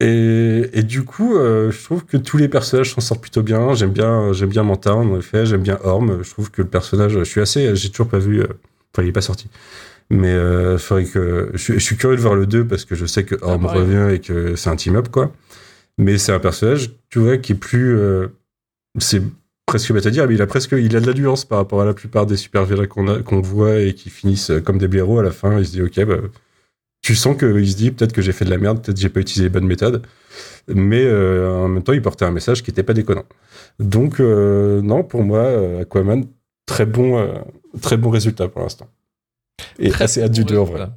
Et, et du coup, je trouve que tous les personnages s'en sortent plutôt bien. J'aime bien, j'aime bien Mantarn, en effet. J'aime bien Orm. Je trouve que le personnage, je suis assez, j'ai toujours pas vu. Enfin, il est pas sorti. Mais faudrait que je, suis- je suis curieux de voir le 2 parce que je sais que Orm pareil. revient et que c'est un team up quoi. Mais c'est un personnage, tu vois, qui est plus, euh, c'est presque bête à dire, mais il a presque, il a de la nuance par rapport à la plupart des super vilains qu'on qu'on voit et qui finissent comme des blaireaux à la fin. Il se dit ok, bah, tu sens qu'il se dit peut-être que j'ai fait de la merde, peut-être que j'ai pas utilisé les bonnes méthodes, mais euh, en même temps il portait un message qui était pas déconnant. Donc euh, non, pour moi Aquaman très bon, très bon résultat pour l'instant. Et Très assez hâte du bon 2 en vrai.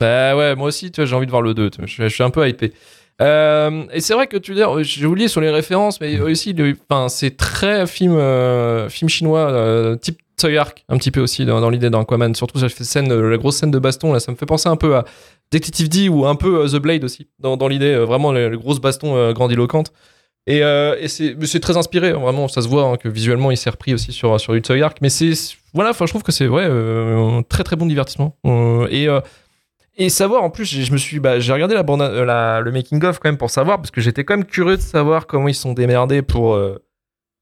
Bah ouais, moi aussi, tu vois, j'ai envie de voir le 2. tu vois, Je, je suis un peu hypé. Euh, et c'est vrai que tu dis, j'ai oublié sur les références, mais aussi, enfin, c'est très film, euh, film chinois, euh, type Toy un petit peu aussi dans, dans l'idée d'Aquaman. Surtout, fait scène, la grosse scène de baston, là, ça me fait penser un peu à Detective D ou un peu The Blade aussi, dans, l'idée, vraiment les, les grosses bastons grandiloquentes. Et, c'est très inspiré, hein, vraiment, ça se voit hein, que visuellement il s'est repris aussi sur, sur du. Mais c'est, voilà, je trouve que c'est ouais, euh, un très très bon divertissement. Et, et savoir, en plus, j'ai- je me suis, bah, j'ai regardé la bande, euh, la- le making of quand même pour savoir, parce que j'étais quand même curieux de savoir comment ils sont démerdés pour, euh,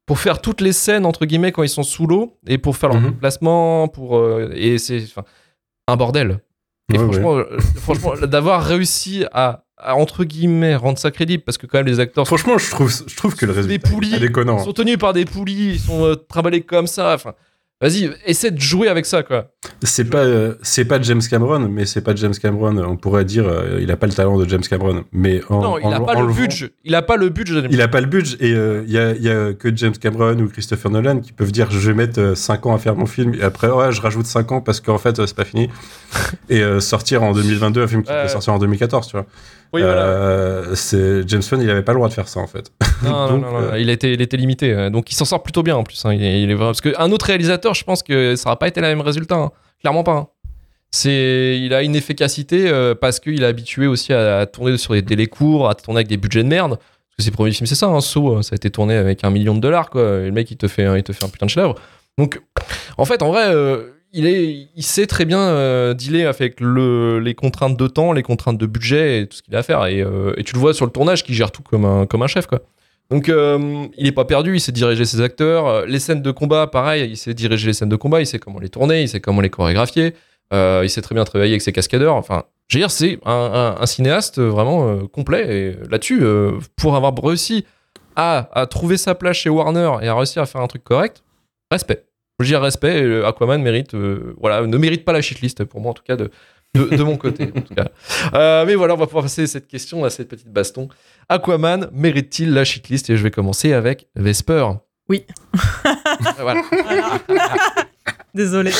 pour faire toutes les scènes entre guillemets quand ils sont sous l'eau et pour faire leur Mhm. placement, pour euh, et c'est enfin, un bordel. Et Ouais, franchement, franchement, d'avoir réussi à, à, entre guillemets rendre ça crédible, parce que quand même les acteurs Franchement, je trouve, je trouve que le des résultat poulies, est déconnant. ils sont tenus par des poulies, ils sont trimballés comme ça. Enfin, vas-y, essaie de jouer avec ça, quoi. C'est pas, euh, c'est pas James Cameron, mais c'est pas James Cameron. On pourrait dire, euh, il a pas le talent de James Cameron, mais en, non, il en- a pas le budget. Il a pas le budget. Il a pas le budget et euh, il y, a, il y a que James Cameron ou Christopher Nolan qui peuvent dire je vais mettre 5 ans à faire mon film et après ouais je rajoute 5 ans parce qu'en fait euh, c'est pas fini et euh, sortir en 2022 un film qui peut sortir en 2014 tu vois. Oui, voilà. Euh, c'est James Wan il avait pas le droit de faire ça en fait. Non, non, Donc, non, non, euh, il, était, il était limité. euh, Donc il s'en sort plutôt bien en plus. hein, Il est, il est vraiment... Parce qu'un autre réalisateur, je pense que ça n'aurait pas été le même résultat. hein. Clairement pas. hein. C'est, il a une efficacité euh, parce qu'il est habitué aussi à, à tourner sur des délais courts, à tourner avec des budgets de merde. Parce que ses premiers films, c'est ça. Hein, Saw, ça a été tourné avec un million de dollars. Quoi. Et le mec, il te fait, un- il te fait un putain de chef Donc, en fait, en vrai, euh, il, est, il sait très bien euh, dealer avec le, les contraintes de temps, les contraintes de budget et tout ce qu'il a à faire. Et, euh, et tu le vois sur le tournage, qui gère tout comme un, comme un chef. Quoi. Donc euh, il est pas perdu, il sait diriger ses acteurs. Les scènes de combat, pareil, il sait diriger les scènes de combat, il sait comment les tourner, il sait comment les chorégraphier, il sait très bien travailler avec ses cascadeurs. Enfin, je veux dire, c'est un, cinéaste vraiment complet. Et là-dessus, pour avoir réussi à trouver sa place chez Warner et à réussir à faire un truc correct, respect. Je dis respect, euh, Aquaman mérite, euh, voilà, ne mérite pas la shitlist pour moi en tout cas de, de, de mon côté. En tout cas. Euh, mais voilà, on va pouvoir passer cette question à cette petite baston. Aquaman mérite-t-il la shitlist Et je vais commencer avec Vesper. Oui. voilà. Désolé.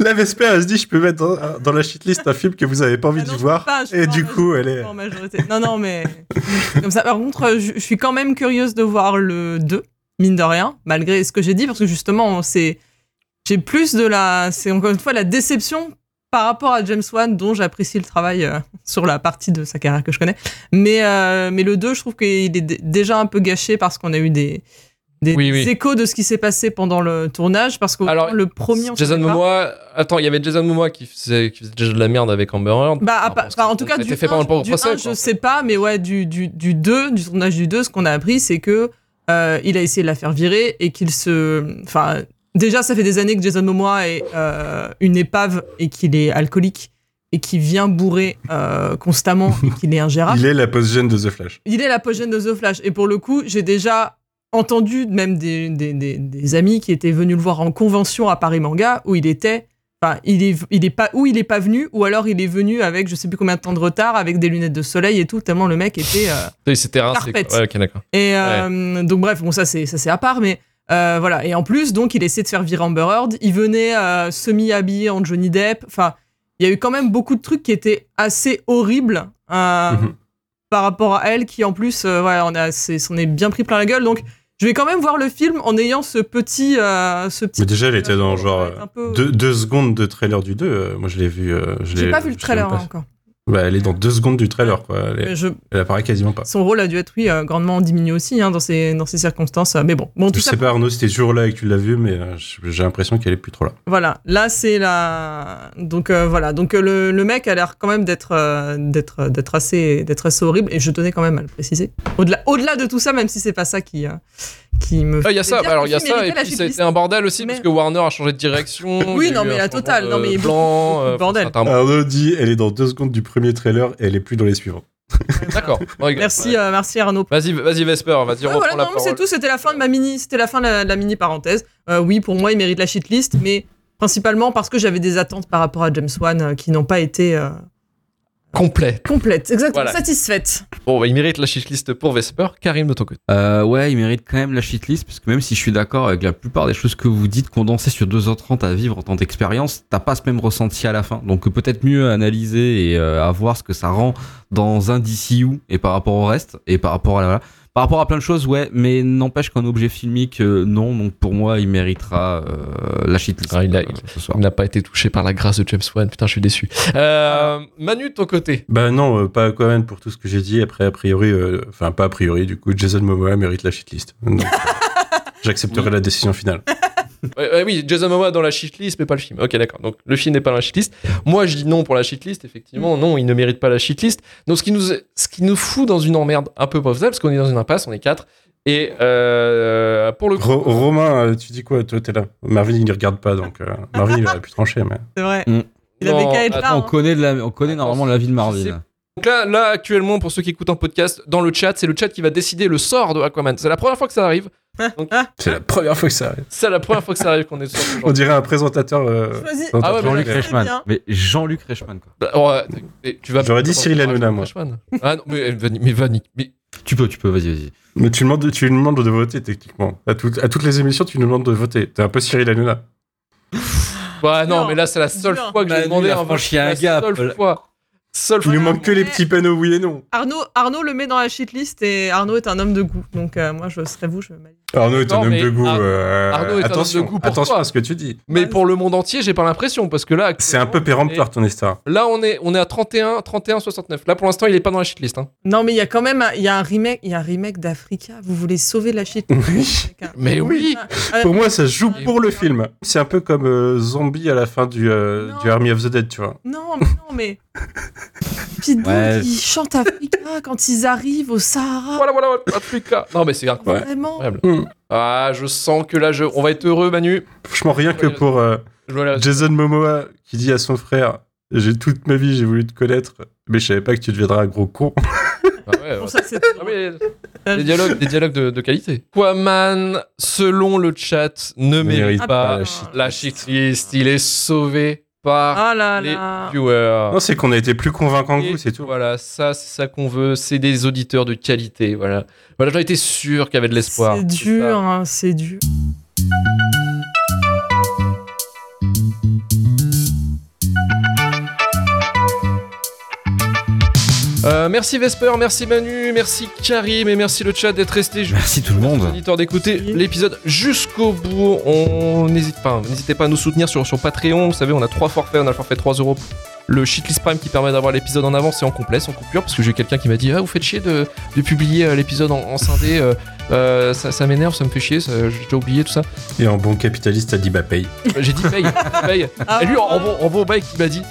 La Vesper, elle se dit, je peux mettre dans, dans la shitlist un film que vous avez pas envie Ah d'y voir. pas, et du coup, elle est. en majorité. Non, non, mais comme ça. Par contre, je, je suis quand même curieuse de voir le 2, mine de rien, malgré ce que j'ai dit, parce que justement, c'est j'ai plus de la, c'est encore une fois la déception par rapport à James Wan, dont j'apprécie le travail euh, sur la partie de sa carrière que je connais. Mais euh, mais le 2, je trouve qu'il est déjà un peu gâché parce qu'on a eu des des, Oui, des oui. échos de ce qui s'est passé pendant le tournage, parce que Alors, le premier, on Jason pas. Momoa, attends, il y avait Jason Momoa qui faisait, qui faisait déjà de la merde avec Amber Heard. Bah, enfin, en tout cas, du fait 1, pendant le du procès. 1, quoi, je sais pas, mais ouais, du, du, du 2, du tournage du 2, ce qu'on a appris, c'est que euh, il a essayé de la faire virer et qu'il se. Enfin, déjà, ça fait des années que Jason Momoa est euh, une épave et qu'il est alcoolique et qu'il vient bourrer euh, constamment et qu'il est ingérable. Il est la post-gène de The Flash. Il est la post-gène de The Flash. Et pour le coup, j'ai déjà entendu même des, des, des, des amis qui étaient venus le voir en convention à Paris Manga où il était. Enfin, il est, il est pas, ou il est pas venu, ou alors il est venu avec je sais plus combien de temps de retard, avec des lunettes de soleil et tout, tellement le mec était. euh, Il s'était. Ouais, ok, d'accord. et euh, donc bref, bon ça c'est ça c'est à part, mais euh, voilà. Et en plus, donc il essaie de faire virer Amber Heard. Il venait euh, semi habillé en Johnny Depp. Enfin, il y a eu quand même beaucoup de trucs qui étaient assez horribles euh, Mhm. par rapport à elle, qui en plus, ouais, on a c'est- s'en est bien pris plein la gueule. Donc je vais quand même voir le film en ayant ce petit, ce petit. Mais déjà, elle était dans genre peu- deux, deux secondes de trailer du 2. euh, moi, je l'ai vu. je J'ai pas vu le trailer pas encore. Bah, elle est dans deux secondes du trailer, quoi. Elle, est- Mais je- elle apparaît quasiment pas. son rôle a dû être oui euh, grandement diminué aussi hein, dans ces dans ces circonstances. Mais bon, bon tout Je ça sais pas, Arnaud, si t'es toujours là et que tu l'as vu, mais euh, j'ai l'impression qu'elle est plus trop là. Voilà, là c'est la donc euh, voilà donc euh, le, le mec a l'air quand même d'être euh, d'être d'être assez d'être assez horrible et je tenais quand même à le préciser. Au-delà au-delà de tout ça, même si c'est pas ça qui euh, qui me. Ah, il y a fait ça, alors il y a ça, et puis ça a shitlist. été un bordel aussi, Mais- parce que Warner a changé de direction. Oui, non, mais la totale, non, mais de euh, bordel. Arnaud dit, elle est dans deux secondes du premier trailer et elle est plus dans les suivants. D'accord. Merci euh, merci Arnaud. Vas-y, vas-y Vesper, vas-y, reprends voilà, la non, mais c'est tout. C'était la fin de ma mini, c'était la fin de la, de la mini parenthèse. Euh, oui, pour moi, il mérite la shitlist, mais principalement parce que j'avais des attentes par rapport à James Wan euh, qui n'ont pas été Complet. complètes, exactement Voilà. satisfaites. Bon, bah, il mérite la shitlist pour Vesper. Karim de ton côté. Euh, ouais, il mérite quand même la shitlist, parce que même si je suis d'accord avec la plupart des choses que vous dites, condensées sur 2h30 à vivre en tant d'expérience, t'as pas ce même ressenti à la fin. Donc euh, peut-être mieux analyser et euh, à voir ce que ça rend dans un DCU et par rapport au reste, et par rapport à la... Par rapport à plein de choses, ouais, mais n'empêche qu'un objet filmique, euh, non. Donc pour moi, il méritera euh, la shitlist Ah, il euh. Il n'a pas été touché par la grâce de James Wan. Putain, je suis déçu. Euh, Manu de ton côté. Bah non, euh, pas Aquaman pour tout ce que j'ai dit. Après, a priori, euh, enfin pas a priori, du coup, Jason Momoa mérite la shitlist. Euh, J'accepterai la décision finale. Ouais, ouais, oui, Jason Momoa dans la shitlist, mais pas le film. Ok, d'accord. Donc le film n'est pas dans la shitlist. Moi, je dis non pour la shitlist. Effectivement, non, il ne mérite pas la shitlist. Donc ce qui nous, ce qui nous fout dans une emmerde un peu professionnelle, parce qu'on est dans une impasse, on est quatre. Et euh, pour le coup, Ro- Romain, euh, tu dis quoi? Toi, t'es là. Marvin, il ne regarde pas, donc euh, Marvin, il aurait pu trancher, mais. C'est vrai. Mm. Il avait qu'à être là. attends, On hein. connaît, de la, on connaît Attends, normalement la vie de Marvin. Donc là, là, actuellement, pour ceux qui écoutent un podcast, dans le chat, c'est le chat qui va décider le sort de Aquaman. C'est la première fois que ça arrive. C'est la première fois que ça arrive. C'est la première fois que ça arrive qu'on est sur On dirait un présentateur. euh, Ah ouais. Jean-Luc Reichmann. bien. Mais Jean-Luc Reichmann, quoi. Bah, tu vas. J'aurais dit Cyril Hanouna, moi. Ah non, mais, mais, mais Vanny, mais Tu peux, tu peux, vas-y, vas-y. Mais tu, demandes, tu lui demandes de voter, techniquement. À, tout- à toutes les émissions, tu nous demandes de voter. T'es un peu Cyril Hanouna. Ouais, non, mais là, c'est la seule fois que j'ai demandé il a un vote. un La gap, Seule là. fois. Seule Il nous manque que les petits panneaux oui et non. Arnaud, Arnaud le met dans la shitlist et Arnaud est un homme de goût. Donc euh, moi, je serais vous, je m'aligne. Arnaud est un homme de goût. Ar- euh, Arnaud est un homme de goût pour attention toi. à ce que tu dis. Mais pour le monde entier, j'ai pas l'impression parce que là, C'est un peu péremptoire ton histoire. Là, on est, on est à 31, 31, 69. Là, pour l'instant, il est pas dans la shitlist. Hein. Non, mais il y a quand même un, il y a un remake, il y a un remake d'Africa. Vous voulez sauver la shitlist Oui. Mais oui. Euh, Pour moi, ça se joue pour le film. C'est un peu comme euh, Zombie à la fin du, euh, du Army of the Dead, tu vois. Non, mais non, mais. Pitbull Ouais. qui chante Africa quand ils arrivent au Sahara. Voilà, voilà, Africa. Non, mais c'est incroyable. Vraiment. incroyable. Hmm. Ah, je sens que là, je... on va être heureux, Manu. Franchement, rien que pour euh, Jason Momoa qui dit à son frère J'ai toute ma vie, j'ai voulu te connaître, mais je savais pas que tu deviendras un gros con. Ah ouais, Pour ça, c'est Ah des dialogues, des dialogues de, de qualité. Aquaman, selon le chat, ne mérite mérite pas la shitlist. Il est sauvé par Ah là les là. viewers. Non, c'est qu'on a été plus convaincant que vous, c'est tout. Voilà, ça, c'est ça qu'on veut. C'est des auditeurs de qualité. Voilà. Voilà, j'en étais sûr qu'il y avait de l'espoir. C'est dur, hein, c'est dur. Euh, merci Vesper, merci Manu, merci Karim et merci le chat d'être resté jusqu'au Merci tout le monde. auditeurs d'écouter l'épisode jusqu'au bout. On n'hésite pas, n'hésitez pas à nous soutenir sur, sur Patreon. Vous savez, on a trois forfaits, on a le forfait 3 euros. Le shitlist prime qui permet d'avoir l'épisode en avance et en complet, sans coupure, parce que j'ai quelqu'un qui m'a dit Ah, vous faites chier de, de publier euh, l'épisode en, en scindé, euh, euh, ça, ça m'énerve, ça me fait chier, j'ai déjà oublié tout ça. Et en bon capitaliste, t'as dit bah paye. J'ai dit paye, paye. Ah, Et lui, en, en bon, en bon mec, il m'a dit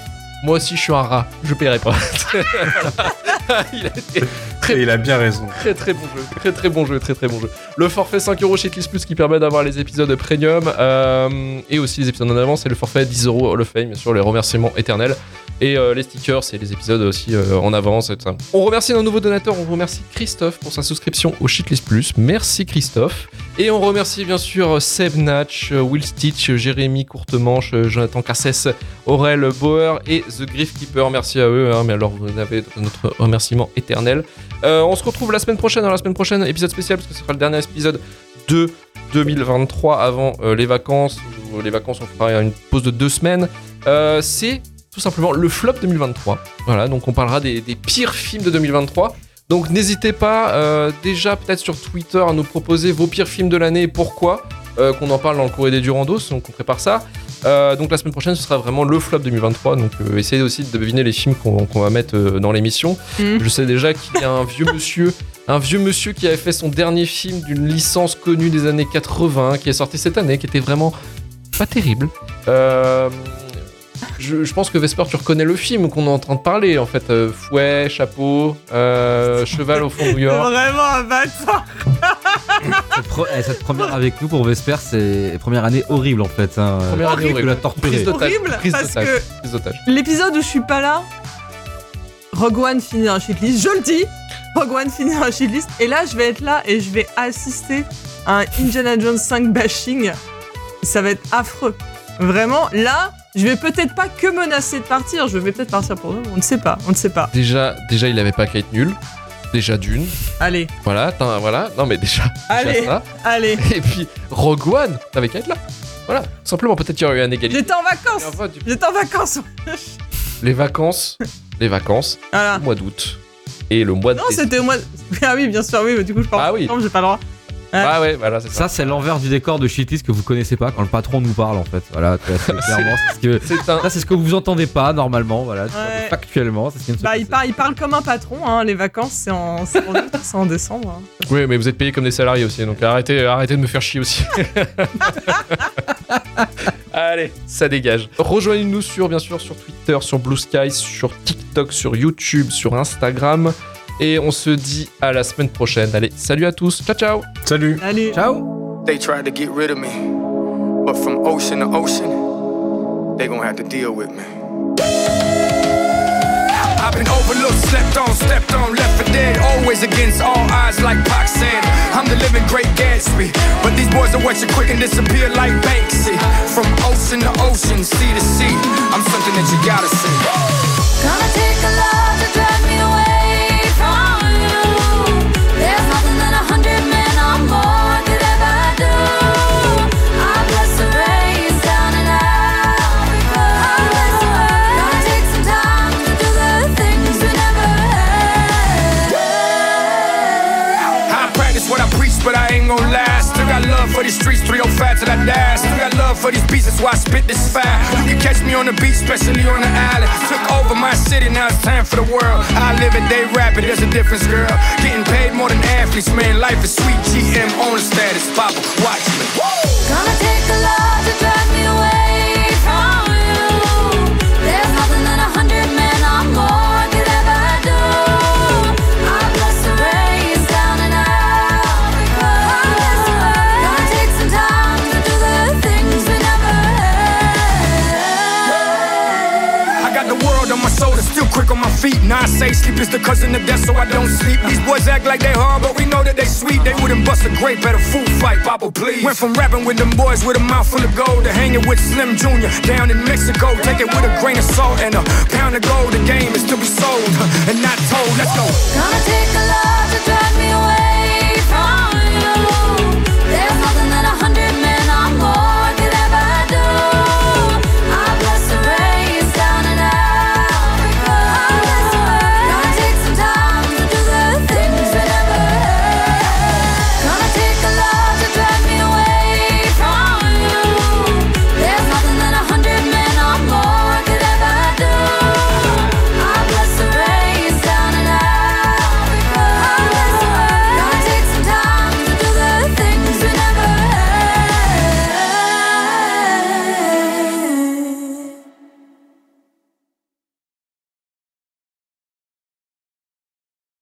Moi aussi, je suis un rat, je paierai pas. il a été Et il a bien raison. Très très bon jeu, très très bon jeu, très très bon jeu. Le forfait 5 euros chez Plus qui permet d'avoir les épisodes premium euh, et aussi les épisodes en avance et le forfait 10 euros Hall of Fame sur les remerciements éternels et euh, les stickers et les épisodes aussi euh, en avance et tout ça. On remercie nos nouveaux donateurs, on remercie Christophe pour sa souscription au Shitlist Plus. Merci Christophe. Et on remercie bien sûr Seb Natch, Will Stitch, Jérémy Courtemanche, Jonathan Cassès, Aurel Bauer et The Griff Keeper. Merci à eux, hein, mais alors vous avez notre remerciement éternel. Euh, on se retrouve la semaine prochaine. Alors, la semaine prochaine, épisode spécial, parce que ce sera le dernier épisode de 2023 avant euh, les vacances. Ou Les vacances, on fera une pause de deux semaines. Euh, c'est tout simplement le flop 2023. Voilà, donc on parlera des, pires films de 2023. Donc n'hésitez pas, euh, déjà peut-être sur Twitter, à nous proposer vos pires films de l'année et pourquoi. Euh, qu'on en parle dans le courrier des Durandos, donc on prépare ça. Euh, donc la semaine prochaine, ce sera vraiment le flop 2023. Donc euh, essayez aussi de deviner les films qu'on va mettre dans l'émission. Mhm. Je sais déjà qu'il y a un vieux monsieur, un vieux monsieur qui avait fait son dernier film d'une licence connue des années 80, qui est sorti cette année, qui était vraiment pas terrible. Euh, je, je pense que Vesper, tu reconnais le film qu'on est en train de parler, en fait. Euh, fouet, chapeau, euh, cheval au fond de New York. vraiment un bâtard. Cette, pro- eh, cette première avec nous pour Vesper, c'est première année horrible en fait. hein. Première année horrible. Prise. Horrible, Prise parce que- Prise d'otage. L'épisode où je suis pas là, Rogue One finit un shitlist. Je le dis, Rogue One finit un shitlist. Et là, je vais être là et je vais assister à un Indiana Jones 5 bashing. Ça va être affreux. Vraiment, là, je vais peut-être pas que menacer de partir. Je vais peut-être partir pour nous. On ne sait pas. On ne sait pas. Déjà, déjà, il avait pas qu'à être nul. Déjà d'une. Allez, Voilà, voilà. Non, mais déjà, déjà allez, ça. allez. Et puis, Rogue One, t'avais qu'à être là. Voilà, simplement, peut-être qu'il y aurait eu un égalité. J'étais en vacances. J'étais en vacances. Les vacances, les vacances, Voilà. le mois d'août et le mois de Non, c'était au mois. Ah oui, bien sûr, oui, mais du coup, je parle. Ah oui. Non, j'ai pas le droit. Ah ouais, voilà, c'est ça. Ça, c'est l'envers du décor de Shitlist que vous connaissez pas quand le patron nous parle en fait. Voilà, c'est clairement c'est ce que. C'est un. Ça, c'est ce que vous entendez pas normalement, voilà. Ouais. Factuellement, c'est ce qui se Bah, il, passer. par- il parle comme un patron, hein. les vacances c'est en, c'est en août, c'est en décembre. hein. Oui, mais vous êtes payés comme des salariés aussi, donc arrêtez, arrêtez de me faire chier aussi. Allez, ça dégage. Rejoignez-nous sur, bien sûr, sur Twitter, sur Blue Sky, sur TikTok, sur YouTube, sur Instagram. Et on se dit à la semaine prochaine. Allez, salut à tous. Ciao, ciao. Salut Allez. Ciao They tried to get rid of me, but from ocean to ocean, they gonna have to deal with me. I've been overlooked, slept on, stepped on, left for dead. Always against all odds, like Pac said. I'm the living great Gatsby, but these boys will watch you quick and disappear like Banksy. From ocean to ocean, sea to sea, I'm something that you gotta see. Gonna take a lot to drag but I ain't gon' lie. Still got love for these streets, 305 till I die. Still got love for these beats, that's why I spit this fire. You can catch me on the beach, especially on the island. Took over my city, now it's time for the world. I live it, they rap it, there's a difference, girl. Getting paid more than athletes, man. Life is sweet. GM on the status, Papa, watch me. Gonna take a lot on my feet. Now I say sleep is the cousin of death, so I don't sleep. These boys act like they hard, but we know that they sweet. They wouldn't bust a grape at a food fight, Papa, please. Went from rapping with them boys with a mouth full of gold to hanging with Slim Jr. down in Mexico. Take it with a grain of salt and a pound of gold. The game is to be sold and not told. Let's go. Gonna take a to